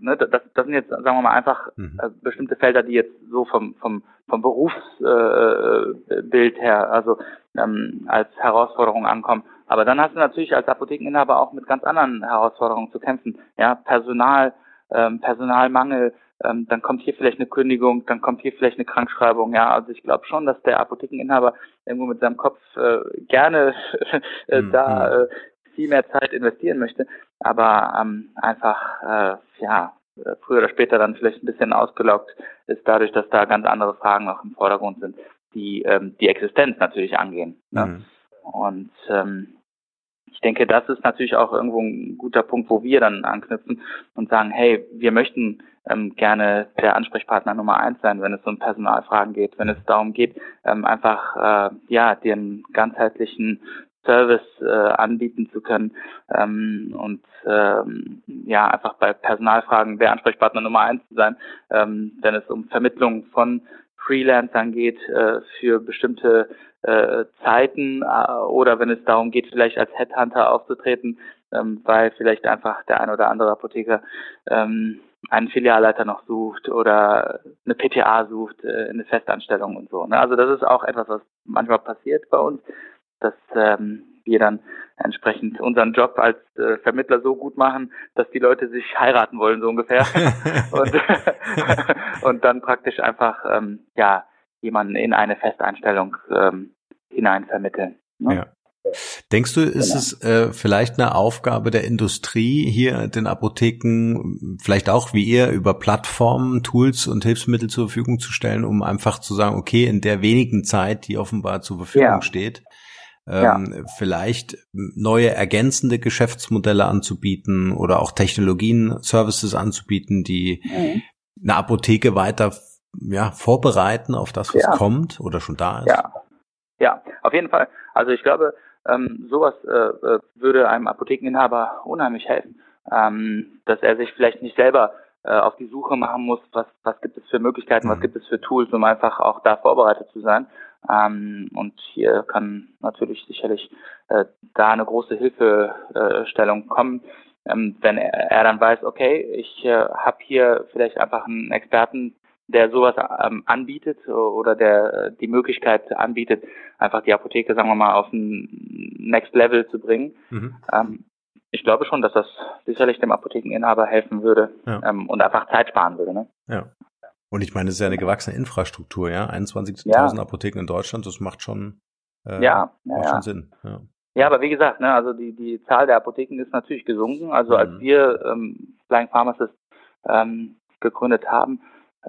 ne, das, das sind jetzt, sagen wir mal, einfach mhm. äh, bestimmte Felder, die jetzt so vom vom vom Berufsbild äh, her, also ähm, als Herausforderung ankommen. Aber dann hast du natürlich als Apothekeninhaber auch mit ganz anderen Herausforderungen zu kämpfen. Ja, Personal, ähm, Personalmangel, ähm, dann kommt hier vielleicht eine Kündigung, dann kommt hier vielleicht eine Krankschreibung. Ja, also ich glaube schon, dass der Apothekeninhaber irgendwo mit seinem Kopf äh, gerne äh, mhm. da hm. äh, viel mehr Zeit investieren möchte, aber ähm, einfach äh, ja äh, früher oder später dann vielleicht ein bisschen ausgelockt ist dadurch, dass da ganz andere Fragen noch im Vordergrund sind, die ähm, die Existenz natürlich angehen. Ne? Mhm. Und ähm, ich denke, das ist natürlich auch irgendwo ein guter Punkt, wo wir dann anknüpfen und sagen, hey, wir möchten ähm, gerne der Ansprechpartner Nummer eins sein, wenn es um Personalfragen geht, wenn es darum geht, ähm, einfach äh, ja den ganzheitlichen Service äh, anbieten zu können ähm, und ähm, ja einfach bei Personalfragen der Ansprechpartner Nummer eins zu sein, ähm, wenn es um Vermittlung von Freelancern geht äh, für bestimmte äh, Zeiten äh, oder wenn es darum geht, vielleicht als Headhunter aufzutreten, ähm, weil vielleicht einfach der ein oder andere Apotheker ähm, einen Filialleiter noch sucht oder eine PTA sucht, äh, eine Festanstellung und so. Ne? Also das ist auch etwas, was manchmal passiert bei uns, dass ähm, wir dann entsprechend unseren Job als äh, Vermittler so gut machen, dass die Leute sich heiraten wollen, so ungefähr. und, und dann praktisch einfach ähm, ja jemanden in eine Festeinstellung ähm, hinein vermitteln. Ne? Ja. Denkst du, ist genau. es äh, vielleicht eine Aufgabe der Industrie, hier den Apotheken vielleicht auch wie ihr über Plattformen, Tools und Hilfsmittel zur Verfügung zu stellen, um einfach zu sagen, okay, in der wenigen Zeit, die offenbar zur Verfügung ja. steht, ähm, ja. vielleicht neue ergänzende Geschäftsmodelle anzubieten oder auch Technologien, Services anzubieten, die mhm. eine Apotheke weiter ja, vorbereiten auf das, was ja. kommt oder schon da ist? Ja, Ja, auf jeden Fall. Also ich glaube, ähm, sowas äh, äh, würde einem Apothekeninhaber unheimlich helfen, ähm, dass er sich vielleicht nicht selber äh, auf die Suche machen muss, was, was gibt es für Möglichkeiten, mhm. was gibt es für Tools, um einfach auch da vorbereitet zu sein. Ähm, und hier kann natürlich sicherlich äh, da eine große Hilfestellung kommen, ähm, wenn er, er dann weiß, okay, ich äh, habe hier vielleicht einfach einen Experten, der sowas ähm, anbietet oder der äh, die Möglichkeit anbietet, einfach die Apotheke, sagen wir mal, auf ein Next Level zu bringen. Mhm. Ähm, ich glaube schon, dass das sicherlich dem Apothekeninhaber helfen würde ja. ähm, und einfach Zeit sparen würde. Ne? Ja. Und ich meine, es ist ja eine gewachsene Infrastruktur, ja. 21.000 ja. Apotheken in Deutschland, das macht schon, äh, ja, macht schon Sinn. Ja. Ja, aber wie gesagt, ne, also die, die Zahl der Apotheken ist natürlich gesunken. Also mhm. als wir ähm, Flying Pharmacist ähm, gegründet haben,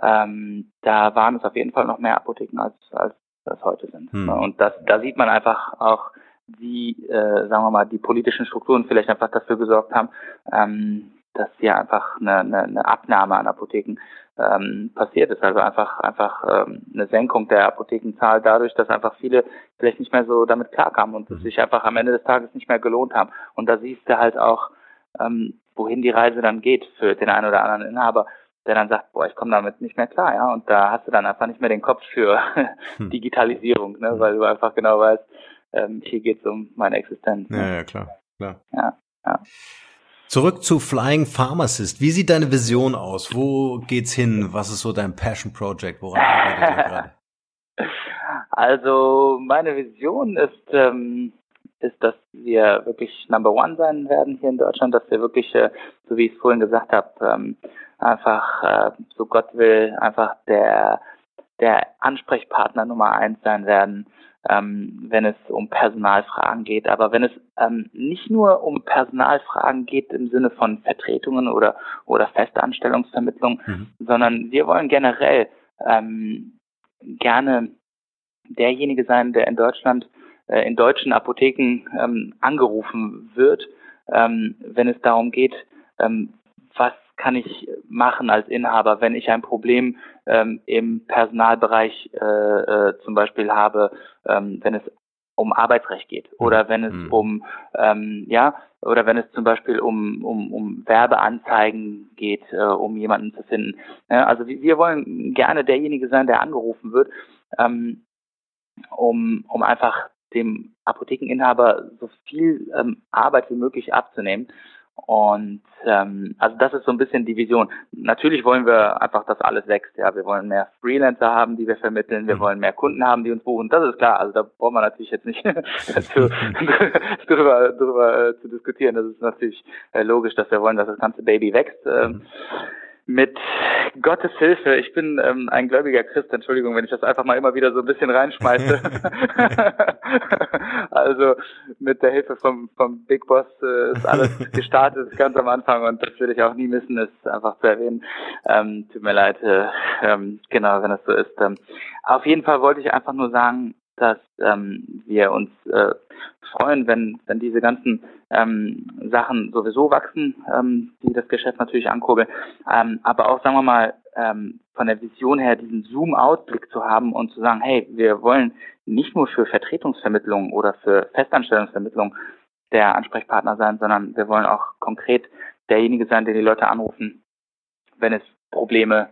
ähm, da waren es auf jeden Fall noch mehr Apotheken als, als das heute sind. Mhm. Und das, da sieht man einfach auch, wie, äh, sagen wir mal, die politischen Strukturen vielleicht einfach dafür gesorgt haben, ähm, dass hier einfach eine, eine, eine Abnahme an Apotheken ähm, passiert ist. Also einfach einfach ähm, eine Senkung der Apothekenzahl dadurch, dass einfach viele vielleicht nicht mehr so damit klarkamen und es mhm. sich einfach am Ende des Tages nicht mehr gelohnt haben. Und da siehst du halt auch, ähm, wohin die Reise dann geht für den einen oder anderen Inhaber, der dann sagt, boah, ich komme damit nicht mehr klar, ja. Und da hast du dann einfach nicht mehr den Kopf für hm. Digitalisierung, ne, weil du einfach genau weißt, ähm, hier geht es um meine Existenz. Ne? Ja, ja, klar, klar. Ja, ja. Zurück zu Flying Pharmacist. Wie sieht deine Vision aus? Wo geht's hin? Was ist so dein Passion Project? Woran arbeitet ihr gerade? Also meine Vision ist, ähm, ist, dass wir wirklich Number One sein werden hier in Deutschland, dass wir wirklich, äh, so wie ich es vorhin gesagt habe, ähm, einfach, äh, so Gott will, einfach der der Ansprechpartner Nummer eins sein werden ähm, wenn es um Personalfragen geht. Aber wenn es ähm, nicht nur um Personalfragen geht im Sinne von Vertretungen oder, oder Festanstellungsvermittlung, mhm. sondern wir wollen generell ähm, gerne derjenige sein, der in Deutschland äh, in deutschen Apotheken ähm, angerufen wird, ähm, wenn es darum geht, ähm, was kann ich machen als Inhaber, wenn ich ein Problem ähm, im Personalbereich äh, äh, zum Beispiel habe, ähm, wenn es um Arbeitsrecht geht oder wenn es mhm. um ähm, ja oder wenn es zum Beispiel um um, um Werbeanzeigen geht, äh, um jemanden zu finden. Ja, also wir wollen gerne derjenige sein, der angerufen wird, ähm, um um einfach dem Apothekeninhaber so viel ähm, Arbeit wie möglich abzunehmen und ähm, also das ist so ein bisschen die Vision. Natürlich wollen wir einfach, dass alles wächst. Ja, wir wollen mehr Freelancer haben, die wir vermitteln. Wir mhm. wollen mehr Kunden haben, die uns buchen. Das ist klar. Also da brauchen wir natürlich jetzt nicht zu, drüber, drüber äh, zu diskutieren. Das ist natürlich äh, logisch, dass wir wollen, dass das ganze Baby wächst. Ähm, mhm mit Gottes Hilfe, ich bin ähm, ein gläubiger Christ, Entschuldigung, wenn ich das einfach mal immer wieder so ein bisschen reinschmeiße. also mit der Hilfe vom, vom Big Boss äh, ist alles gestartet, ganz am Anfang und das würde ich auch nie missen, ist einfach zu erwähnen. Ähm, tut mir leid, äh, ähm, genau, wenn das so ist. Ähm, auf jeden Fall wollte ich einfach nur sagen, dass ähm, wir uns äh, freuen, wenn, wenn diese ganzen ähm, Sachen sowieso wachsen, ähm, die das Geschäft natürlich ankurbeln. Ähm, aber auch, sagen wir mal, ähm, von der Vision her diesen Zoom-Out-Blick zu haben und zu sagen, hey, wir wollen nicht nur für Vertretungsvermittlung oder für Festanstellungsvermittlung der Ansprechpartner sein, sondern wir wollen auch konkret derjenige sein, der die Leute anrufen, wenn es Probleme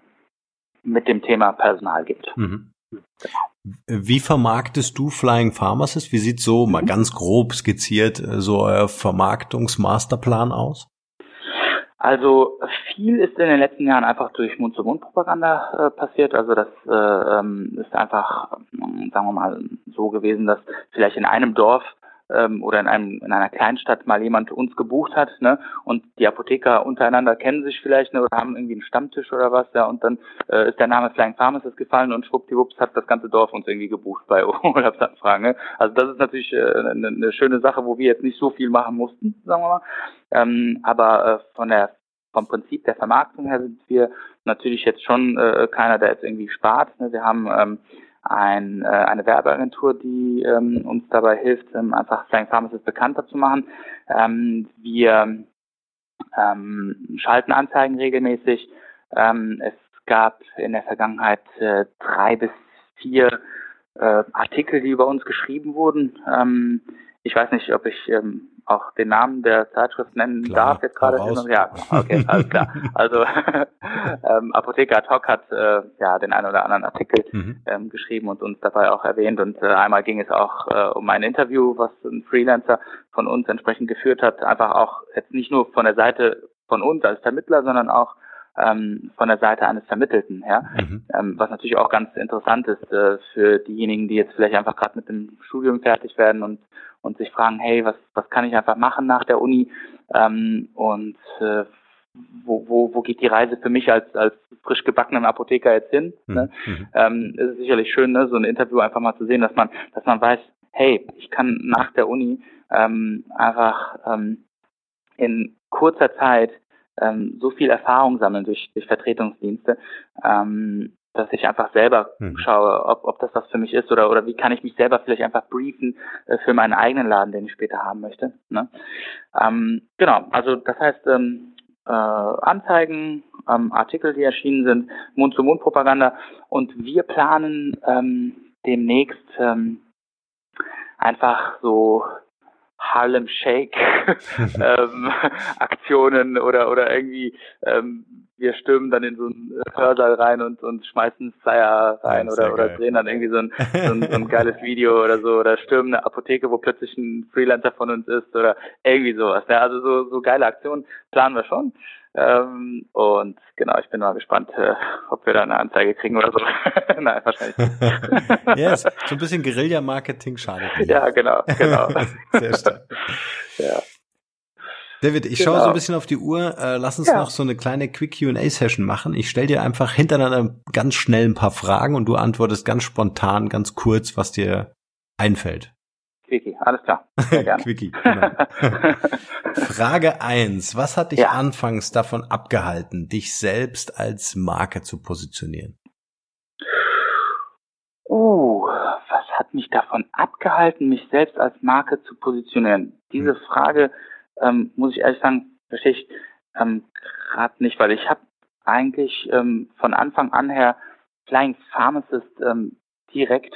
mit dem Thema Personal gibt. Mhm. Wie vermarktest du Flying Pharmacist? Wie sieht so mal ganz grob skizziert äh, so euer Vermarktungsmasterplan aus? Also viel ist in den letzten Jahren einfach durch Mund-zu-Mund-Propaganda äh, passiert. Also das äh, ähm, ist einfach, sagen wir mal, so gewesen, dass vielleicht in einem Dorf ähm, oder in einem in einer Kleinstadt mal jemand uns gebucht hat, ne? Und die Apotheker untereinander kennen sich vielleicht, ne, oder haben irgendwie einen Stammtisch oder was, ja, und dann äh, ist der Name Flying Pharmacist gefallen und schwuppdiwupps hat das ganze Dorf uns irgendwie gebucht bei Urlaubsanfragen. Ne? Also das ist natürlich äh, eine, schöne Sache, wo wir jetzt nicht so viel machen mussten, sagen wir mal. Ähm, aber äh, von der vom Prinzip der Vermarktung her sind wir natürlich jetzt schon äh, keiner, der jetzt irgendwie spart. Ne? Wir haben ähm, ein, äh, eine Werbeagentur, die ähm, uns dabei hilft, ähm, einfach Flying Pharmacist bekannter zu machen. Ähm, wir ähm, schalten Anzeigen regelmäßig. Ähm, es gab in der Vergangenheit äh, drei bis vier äh, Artikel, die über uns geschrieben wurden. Ähm, ich weiß nicht, ob ich ähm, auch den Namen der Zeitschrift nennen klar, darf jetzt gerade. Ja, okay, alles klar. Also ähm, Apotheker ad hoc hat äh, ja den einen oder anderen Artikel mhm. ähm, geschrieben und uns dabei auch erwähnt. Und äh, einmal ging es auch äh, um ein Interview, was ein Freelancer von uns entsprechend geführt hat. Einfach auch jetzt nicht nur von der Seite von uns als Vermittler, sondern auch ähm, von der Seite eines Vermittelten, ja, mhm. ähm, was natürlich auch ganz interessant ist äh, für diejenigen, die jetzt vielleicht einfach gerade mit dem Studium fertig werden und und sich fragen, hey, was was kann ich einfach machen nach der Uni ähm, und äh, wo, wo, wo geht die Reise für mich als, als frisch gebackenen Apotheker jetzt hin? Mhm. Ne? Mhm. Ähm, es ist sicherlich schön, ne, so ein Interview einfach mal zu sehen, dass man, dass man weiß, hey, ich kann nach der Uni ähm, einfach ähm, in kurzer Zeit ähm, so viel Erfahrung sammeln durch, durch Vertretungsdienste, ähm, dass ich einfach selber mhm. schaue, ob, ob das was für mich ist oder, oder wie kann ich mich selber vielleicht einfach briefen äh, für meinen eigenen Laden, den ich später haben möchte. Ne? Ähm, genau, also das heißt, ähm, äh, Anzeigen, ähm, Artikel, die erschienen sind, Mund-zu-Mund-Propaganda und wir planen ähm, demnächst ähm, einfach so Harlem Shake ähm, Aktionen oder oder irgendwie ähm, wir stürmen dann in so einen Hörsaal rein und, und schmeißen Flyer rein oder, oder drehen dann irgendwie so ein, so, ein, so ein geiles Video oder so oder stürmen eine Apotheke, wo plötzlich ein Freelancer von uns ist oder irgendwie sowas. Ja, also so, so geile Aktionen planen wir schon. Ähm, und genau, ich bin mal gespannt, äh, ob wir da eine Anzeige kriegen oder so. Nein, wahrscheinlich nicht. yes, so ein bisschen Guerilla-Marketing schadet nicht. Ja, genau, genau. Sehr stark. Ja. David, ich genau. schaue so ein bisschen auf die Uhr. Äh, lass uns ja. noch so eine kleine Quick Q&A-Session machen. Ich stelle dir einfach hintereinander ganz schnell ein paar Fragen und du antwortest ganz spontan, ganz kurz, was dir einfällt. Quickie, alles klar. Quickie, genau. Frage eins: Was hat dich ja. anfangs davon abgehalten, dich selbst als Marke zu positionieren? Uh, was hat mich davon abgehalten, mich selbst als Marke zu positionieren? Diese hm. Frage, ähm, muss ich ehrlich sagen, verstehe ich ähm, gerade nicht, weil ich habe eigentlich ähm, von Anfang an her Flying Pharmacist ähm, direkt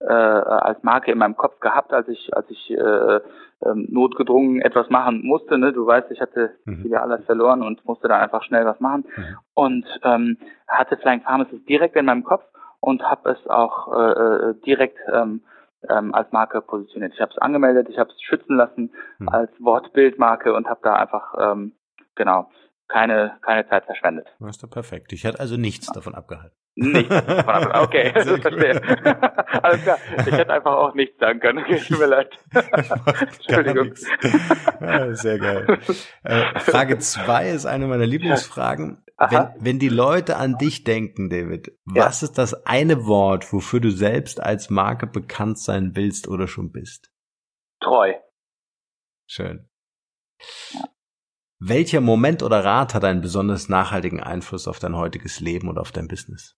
äh, als Marke in meinem Kopf gehabt, als ich, als ich äh, ähm, notgedrungen etwas machen musste. Ne? Du weißt, ich hatte mhm. wieder alles verloren und musste da einfach schnell was machen. Mhm. Und ähm, hatte Flying Pharmacist direkt in meinem Kopf und habe es auch äh, äh, direkt ähm, ähm, als Marke positioniert. Ich habe es angemeldet, ich habe es schützen lassen mhm. als Wortbildmarke und habe da einfach ähm, genau keine keine Zeit verschwendet. Das ist doch perfekt. Ich hatte also nichts davon abgehalten. Abgehalten. Okay, verstehe. Alles klar. Ich hätte einfach auch nichts sagen können. Okay, tut mir leid. Entschuldigung. Ja, sehr geil. Äh, Frage zwei ist eine meiner Lieblingsfragen. Wenn, wenn die Leute an dich denken, David, ja. was ist das eine Wort, wofür du selbst als Marke bekannt sein willst oder schon bist? Treu. Schön. Ja. Welcher Moment oder Rat hat einen besonders nachhaltigen Einfluss auf dein heutiges Leben oder auf dein Business?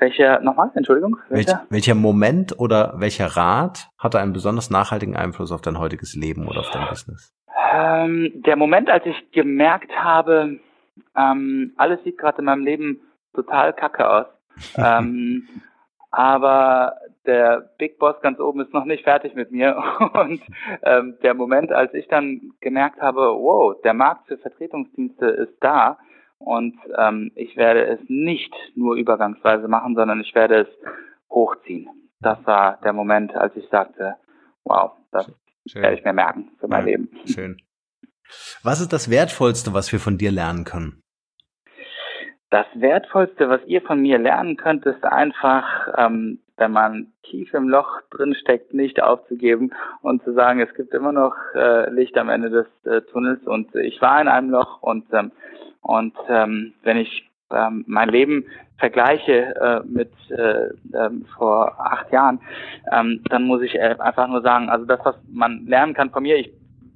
Welcher, nochmal, Entschuldigung? Welcher? Welch, welcher Moment oder welcher Rat hatte einen besonders nachhaltigen Einfluss auf dein heutiges Leben oder auf dein Business? Ähm, der Moment, als ich gemerkt habe, ähm, alles sieht gerade in meinem Leben total kacke aus. ähm, aber der Big Boss ganz oben ist noch nicht fertig mit mir. Und ähm, der Moment, als ich dann gemerkt habe, wow, der Markt für Vertretungsdienste ist da und ähm, ich werde es nicht nur übergangsweise machen, sondern ich werde es hochziehen. Das war der Moment, als ich sagte, wow, das Schön. werde ich mir merken für mein ja, Leben. Schön. Was ist das Wertvollste, was wir von dir lernen können? Das Wertvollste, was ihr von mir lernen könnt, ist einfach, ähm, wenn man tief im Loch drinsteckt, nicht aufzugeben und zu sagen, es gibt immer noch äh, Licht am Ende des äh, Tunnels und ich war in einem Loch und ähm, und ähm, wenn ich ähm, mein Leben vergleiche äh, mit äh, äh, vor acht Jahren, ähm, dann muss ich äh, einfach nur sagen, also das, was man lernen kann von mir, ich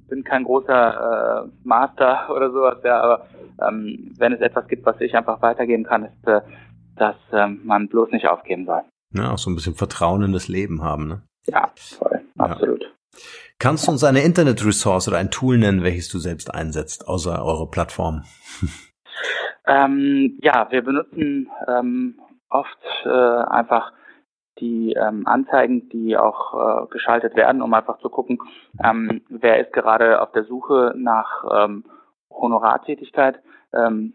bin kein großer äh, Master oder sowas, ja, aber ähm, wenn es etwas gibt, was ich einfach weitergeben kann, ist, äh, dass ähm, man bloß nicht aufgeben soll. Ja, auch so ein bisschen Vertrauen in das Leben haben, ne? Ja, voll, absolut. Ja. Kannst du uns eine Internet-Ressource oder ein Tool nennen, welches du selbst einsetzt, außer eure Plattform? ähm, ja, wir benutzen ähm, oft äh, einfach die ähm, Anzeigen, die auch äh, geschaltet werden, um einfach zu gucken, ähm, wer ist gerade auf der Suche nach ähm, Honorartätigkeit, ähm,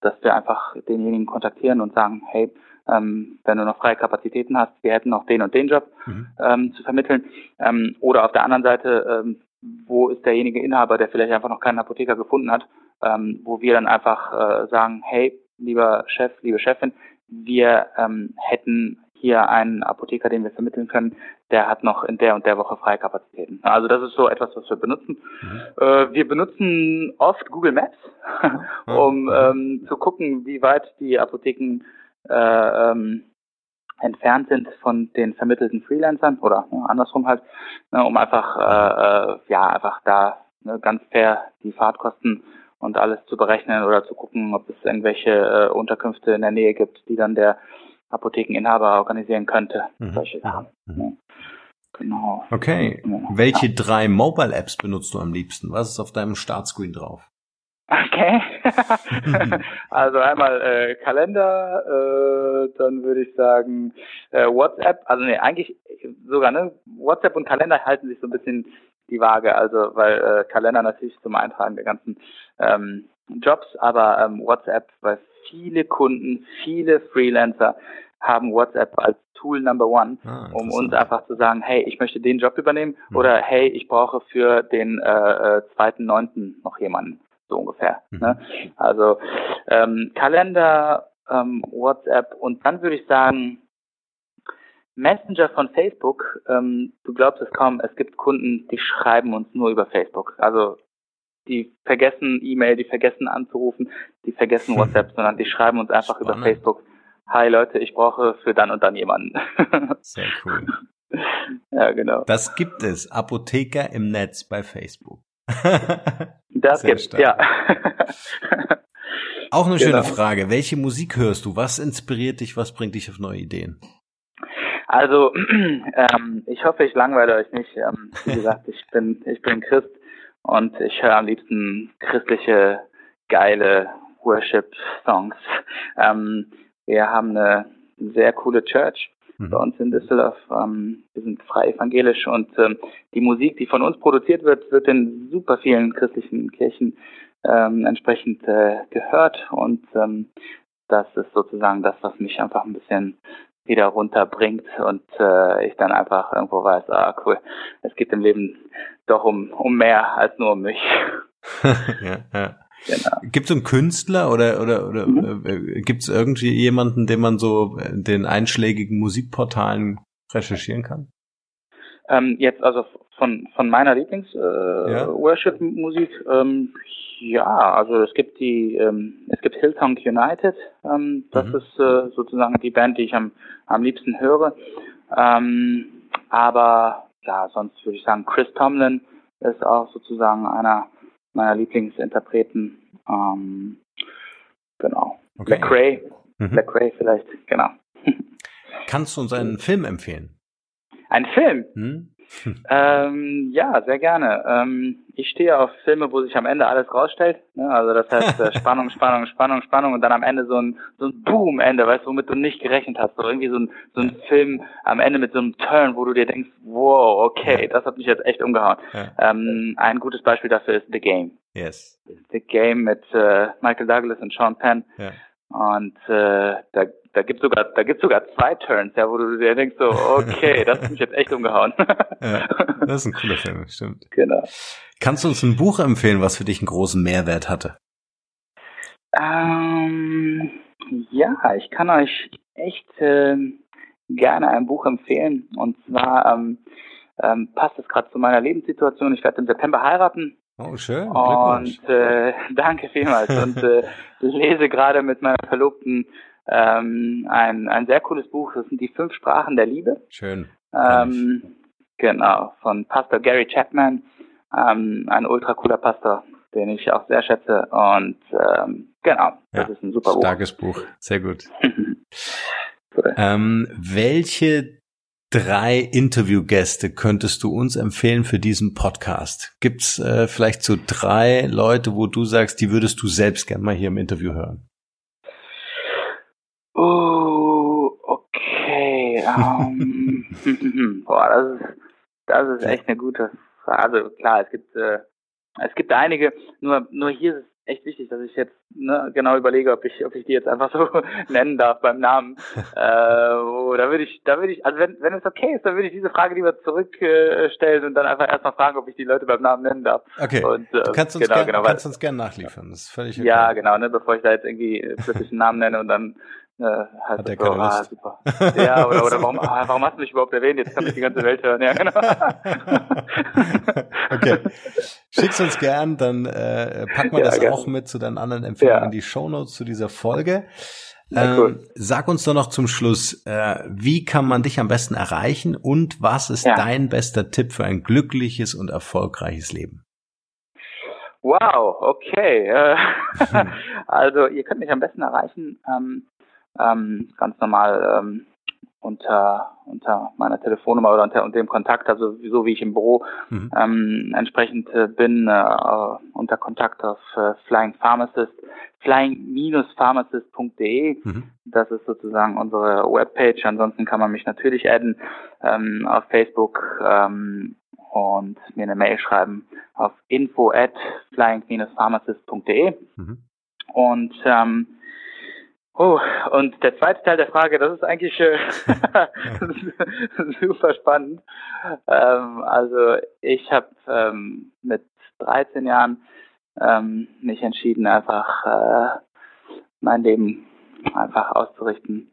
dass wir einfach denjenigen kontaktieren und sagen, hey, ähm, wenn du noch freie Kapazitäten hast, wir hätten noch den und den Job mhm. ähm, zu vermitteln. Ähm, oder auf der anderen Seite, ähm, wo ist derjenige Inhaber, der vielleicht einfach noch keinen Apotheker gefunden hat, ähm, wo wir dann einfach äh, sagen, hey, lieber Chef, liebe Chefin, wir ähm, hätten hier einen Apotheker, den wir vermitteln können, der hat noch in der und der Woche freie Kapazitäten. Also das ist so etwas, was wir benutzen. Mhm. Äh, wir benutzen oft Google Maps, um ähm, zu gucken, wie weit die Apotheken äh, ähm, entfernt sind von den vermittelten Freelancern oder ne, andersrum halt, ne, um einfach äh, äh, ja einfach da ne, ganz fair die Fahrtkosten und alles zu berechnen oder zu gucken, ob es irgendwelche äh, Unterkünfte in der Nähe gibt, die dann der Apothekeninhaber organisieren könnte. Mhm. Solche Sachen. Mhm. Ja. Genau. Okay. Ja. Welche drei Mobile Apps benutzt du am liebsten? Was ist auf deinem Startscreen drauf? Okay. also einmal äh, Kalender, äh, dann würde ich sagen äh, WhatsApp, also nee, eigentlich sogar, ne? WhatsApp und Kalender halten sich so ein bisschen die Waage, also weil äh, Kalender natürlich zum Eintragen der ganzen ähm, Jobs, aber ähm, WhatsApp, weil viele Kunden, viele Freelancer haben WhatsApp als Tool Number One, ah, um uns einfach zu sagen, hey, ich möchte den Job übernehmen mhm. oder hey, ich brauche für den äh, äh, zweiten Neunten noch jemanden so ungefähr. Mhm. Ne? Also ähm, Kalender, ähm, WhatsApp und dann würde ich sagen, Messenger von Facebook, ähm, du glaubst es kaum, es gibt Kunden, die schreiben uns nur über Facebook. Also die vergessen E-Mail, die vergessen anzurufen, die vergessen hm. WhatsApp, sondern die schreiben uns einfach Spannend. über Facebook. Hi Leute, ich brauche für dann und dann jemanden. Sehr cool. Ja, genau. Das gibt es. Apotheker im Netz bei Facebook. Das Sehr gibt's, stark. ja. Auch eine schöne genau. Frage. Welche Musik hörst du? Was inspiriert dich? Was bringt dich auf neue Ideen? Also, ähm, ich hoffe, ich langweile euch nicht. Ähm, wie gesagt, ich bin, ich bin Christ und ich höre am liebsten christliche, geile Worship-Songs. Ähm, wir haben eine sehr coole Church mhm. bei uns in Düsseldorf. Ähm, wir sind frei evangelisch und ähm, die Musik, die von uns produziert wird, wird in super vielen christlichen Kirchen ähm, entsprechend äh, gehört und ähm, das ist sozusagen das, was mich einfach ein bisschen wieder runterbringt und äh, ich dann einfach irgendwo weiß, ah cool, es geht im Leben doch um, um mehr als nur um mich. ja, ja. Genau. Gibt es einen Künstler oder oder oder mhm. äh, gibt es irgendwie jemanden, den man so in den einschlägigen Musikportalen recherchieren kann? Ähm, jetzt also von von meiner Lieblings äh, ja. Worship Musik ähm, ja also es gibt die ähm, es gibt Hillsong United ähm, das mhm. ist äh, sozusagen die Band die ich am am liebsten höre ähm, aber ja sonst würde ich sagen Chris Tomlin ist auch sozusagen einer meiner Lieblingsinterpreten. Ähm, genau. Okay. Lecrae. Mhm. Lecrae vielleicht, genau. Kannst du uns einen Film empfehlen? Ein Film? Hm? ähm, ja, sehr gerne. Ähm, ich stehe auf Filme, wo sich am Ende alles rausstellt. Ne? Also das heißt äh, Spannung, Spannung, Spannung, Spannung und dann am Ende so ein so ein Boom-Ende, weißt du, womit du nicht gerechnet hast. So irgendwie so ein so ein Film am Ende mit so einem Turn, wo du dir denkst, wow, okay, das hat mich jetzt echt umgehauen. Ja. Ähm, ein gutes Beispiel dafür ist The Game. Yes. The Game mit äh, Michael Douglas und Sean Penn. Ja. Und äh, da da gibt's sogar, da gibt's sogar zwei Turns, ja, wo du dir denkst so, okay, das hat mich jetzt echt umgehauen. ja, das ist ein cooler Film, stimmt. Genau. Kannst du uns ein Buch empfehlen, was für dich einen großen Mehrwert hatte? Ähm, ja, ich kann euch echt äh, gerne ein Buch empfehlen. Und zwar ähm, ähm, passt es gerade zu meiner Lebenssituation. Ich werde im September heiraten. Oh, schön. Und äh, danke vielmals. und äh, lese gerade mit meiner Verlobten ähm, ein, ein sehr cooles Buch. Das sind die fünf Sprachen der Liebe. Schön. Ähm, genau, von Pastor Gary Chapman, ähm, ein ultra cooler Pastor, den ich auch sehr schätze. Und ähm, genau, das ist ein super Buch. Starkes Buch, sehr gut. cool. ähm, welche drei Interviewgäste könntest du uns empfehlen für diesen Podcast? Gibt's äh, vielleicht so drei Leute, wo du sagst, die würdest du selbst gern mal hier im Interview hören? Oh, okay. ähm, boah, das ist, das ist echt eine gute Frage. Also klar, es gibt, äh, es gibt einige, nur, nur hier ist es echt wichtig, dass ich jetzt ne, genau überlege, ob ich, ob ich die jetzt einfach so nennen darf beim Namen. äh, oh, da würde ich, da würde ich, also wenn, wenn es okay ist, dann würde ich diese Frage lieber zurückstellen äh, und dann einfach erstmal fragen, ob ich die Leute beim Namen nennen darf. Okay. Und, äh, du kannst uns genau, gern, genau, kannst weil, uns gern nachliefern. Das ist völlig okay. Ja, genau, ne, bevor ich da jetzt irgendwie plötzlich einen Namen nenne und dann äh, halt Hat der keine ah, Lust. super. Ja, oder, oder warum, ah, warum hast du mich überhaupt erwähnt? Jetzt kann mich die ganze Welt hören. Ja, genau. okay. Schick's uns gern, dann äh, packen wir Ja, das gerne. auch mit zu deinen anderen Empfehlungen Ja. in die Shownotes zu dieser Folge. Ja, Ähm, cool. Sag uns doch noch zum Schluss, äh, wie kann man dich am besten erreichen und was ist dein bester Tipp für ein glückliches und erfolgreiches Leben? Wow, okay. Äh, also ihr könnt mich am besten erreichen, ähm, ähm, ganz normal ähm, unter unter meiner Telefonnummer oder unter, unter dem Kontakt, also so wie ich im Büro Mhm. ähm, entsprechend äh, bin, äh, unter Kontakt auf äh, Flying Pharmacist, flying-pharmacist.de. Mhm. Das ist sozusagen unsere Webpage. Ansonsten kann man mich natürlich adden ähm, auf Facebook ähm, und mir eine Mail schreiben auf info at flying-pharmacist.de. Mhm. Und ähm, oh, und der zweite Teil der Frage, das ist eigentlich äh, super spannend. Ähm, also ich habe ähm, mit 13 Jahren ähm, mich entschieden, einfach äh, mein Leben einfach auszurichten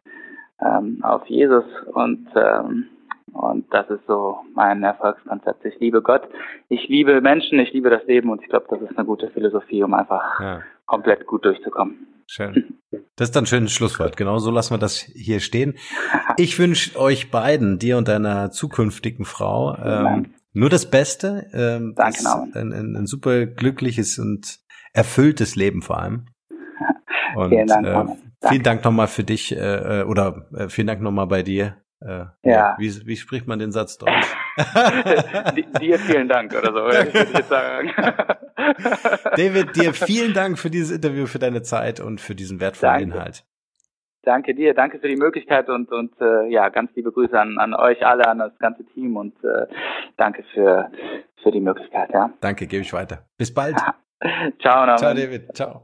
ähm, auf Jesus und ähm, und das ist so mein Erfolgskonzept. Ich liebe Gott, ich liebe Menschen, ich liebe das Leben und ich glaube, das ist eine gute Philosophie, um einfach Ja. komplett gut durchzukommen. Schön. Das ist dann ein schönes Schlusswort. Genau so lassen wir das hier stehen. Ich wünsche euch beiden, dir und deiner zukünftigen Frau, ähm, nur das Beste. Ähm, Danke, Norman. ein, ein, ein super glückliches und erfülltes Leben vor allem. Und Vielen Dank, äh, vielen Dank nochmal für dich äh, äh, oder äh, vielen Dank nochmal bei dir. Äh, Ja. Wie, wie spricht man den Satz Deutsch? Di- Dir vielen Dank oder so, würde ich jetzt sagen. David, dir vielen Dank für dieses Interview, für deine Zeit und für diesen wertvollen Danke. Inhalt. Danke dir, danke für die Möglichkeit und und äh, ja, ganz liebe Grüße an, an euch alle, an das ganze Team und äh, danke für für die Möglichkeit, ja. Danke, gebe ich weiter. Bis bald. Ciao, Norman. Ciao, David. Ciao.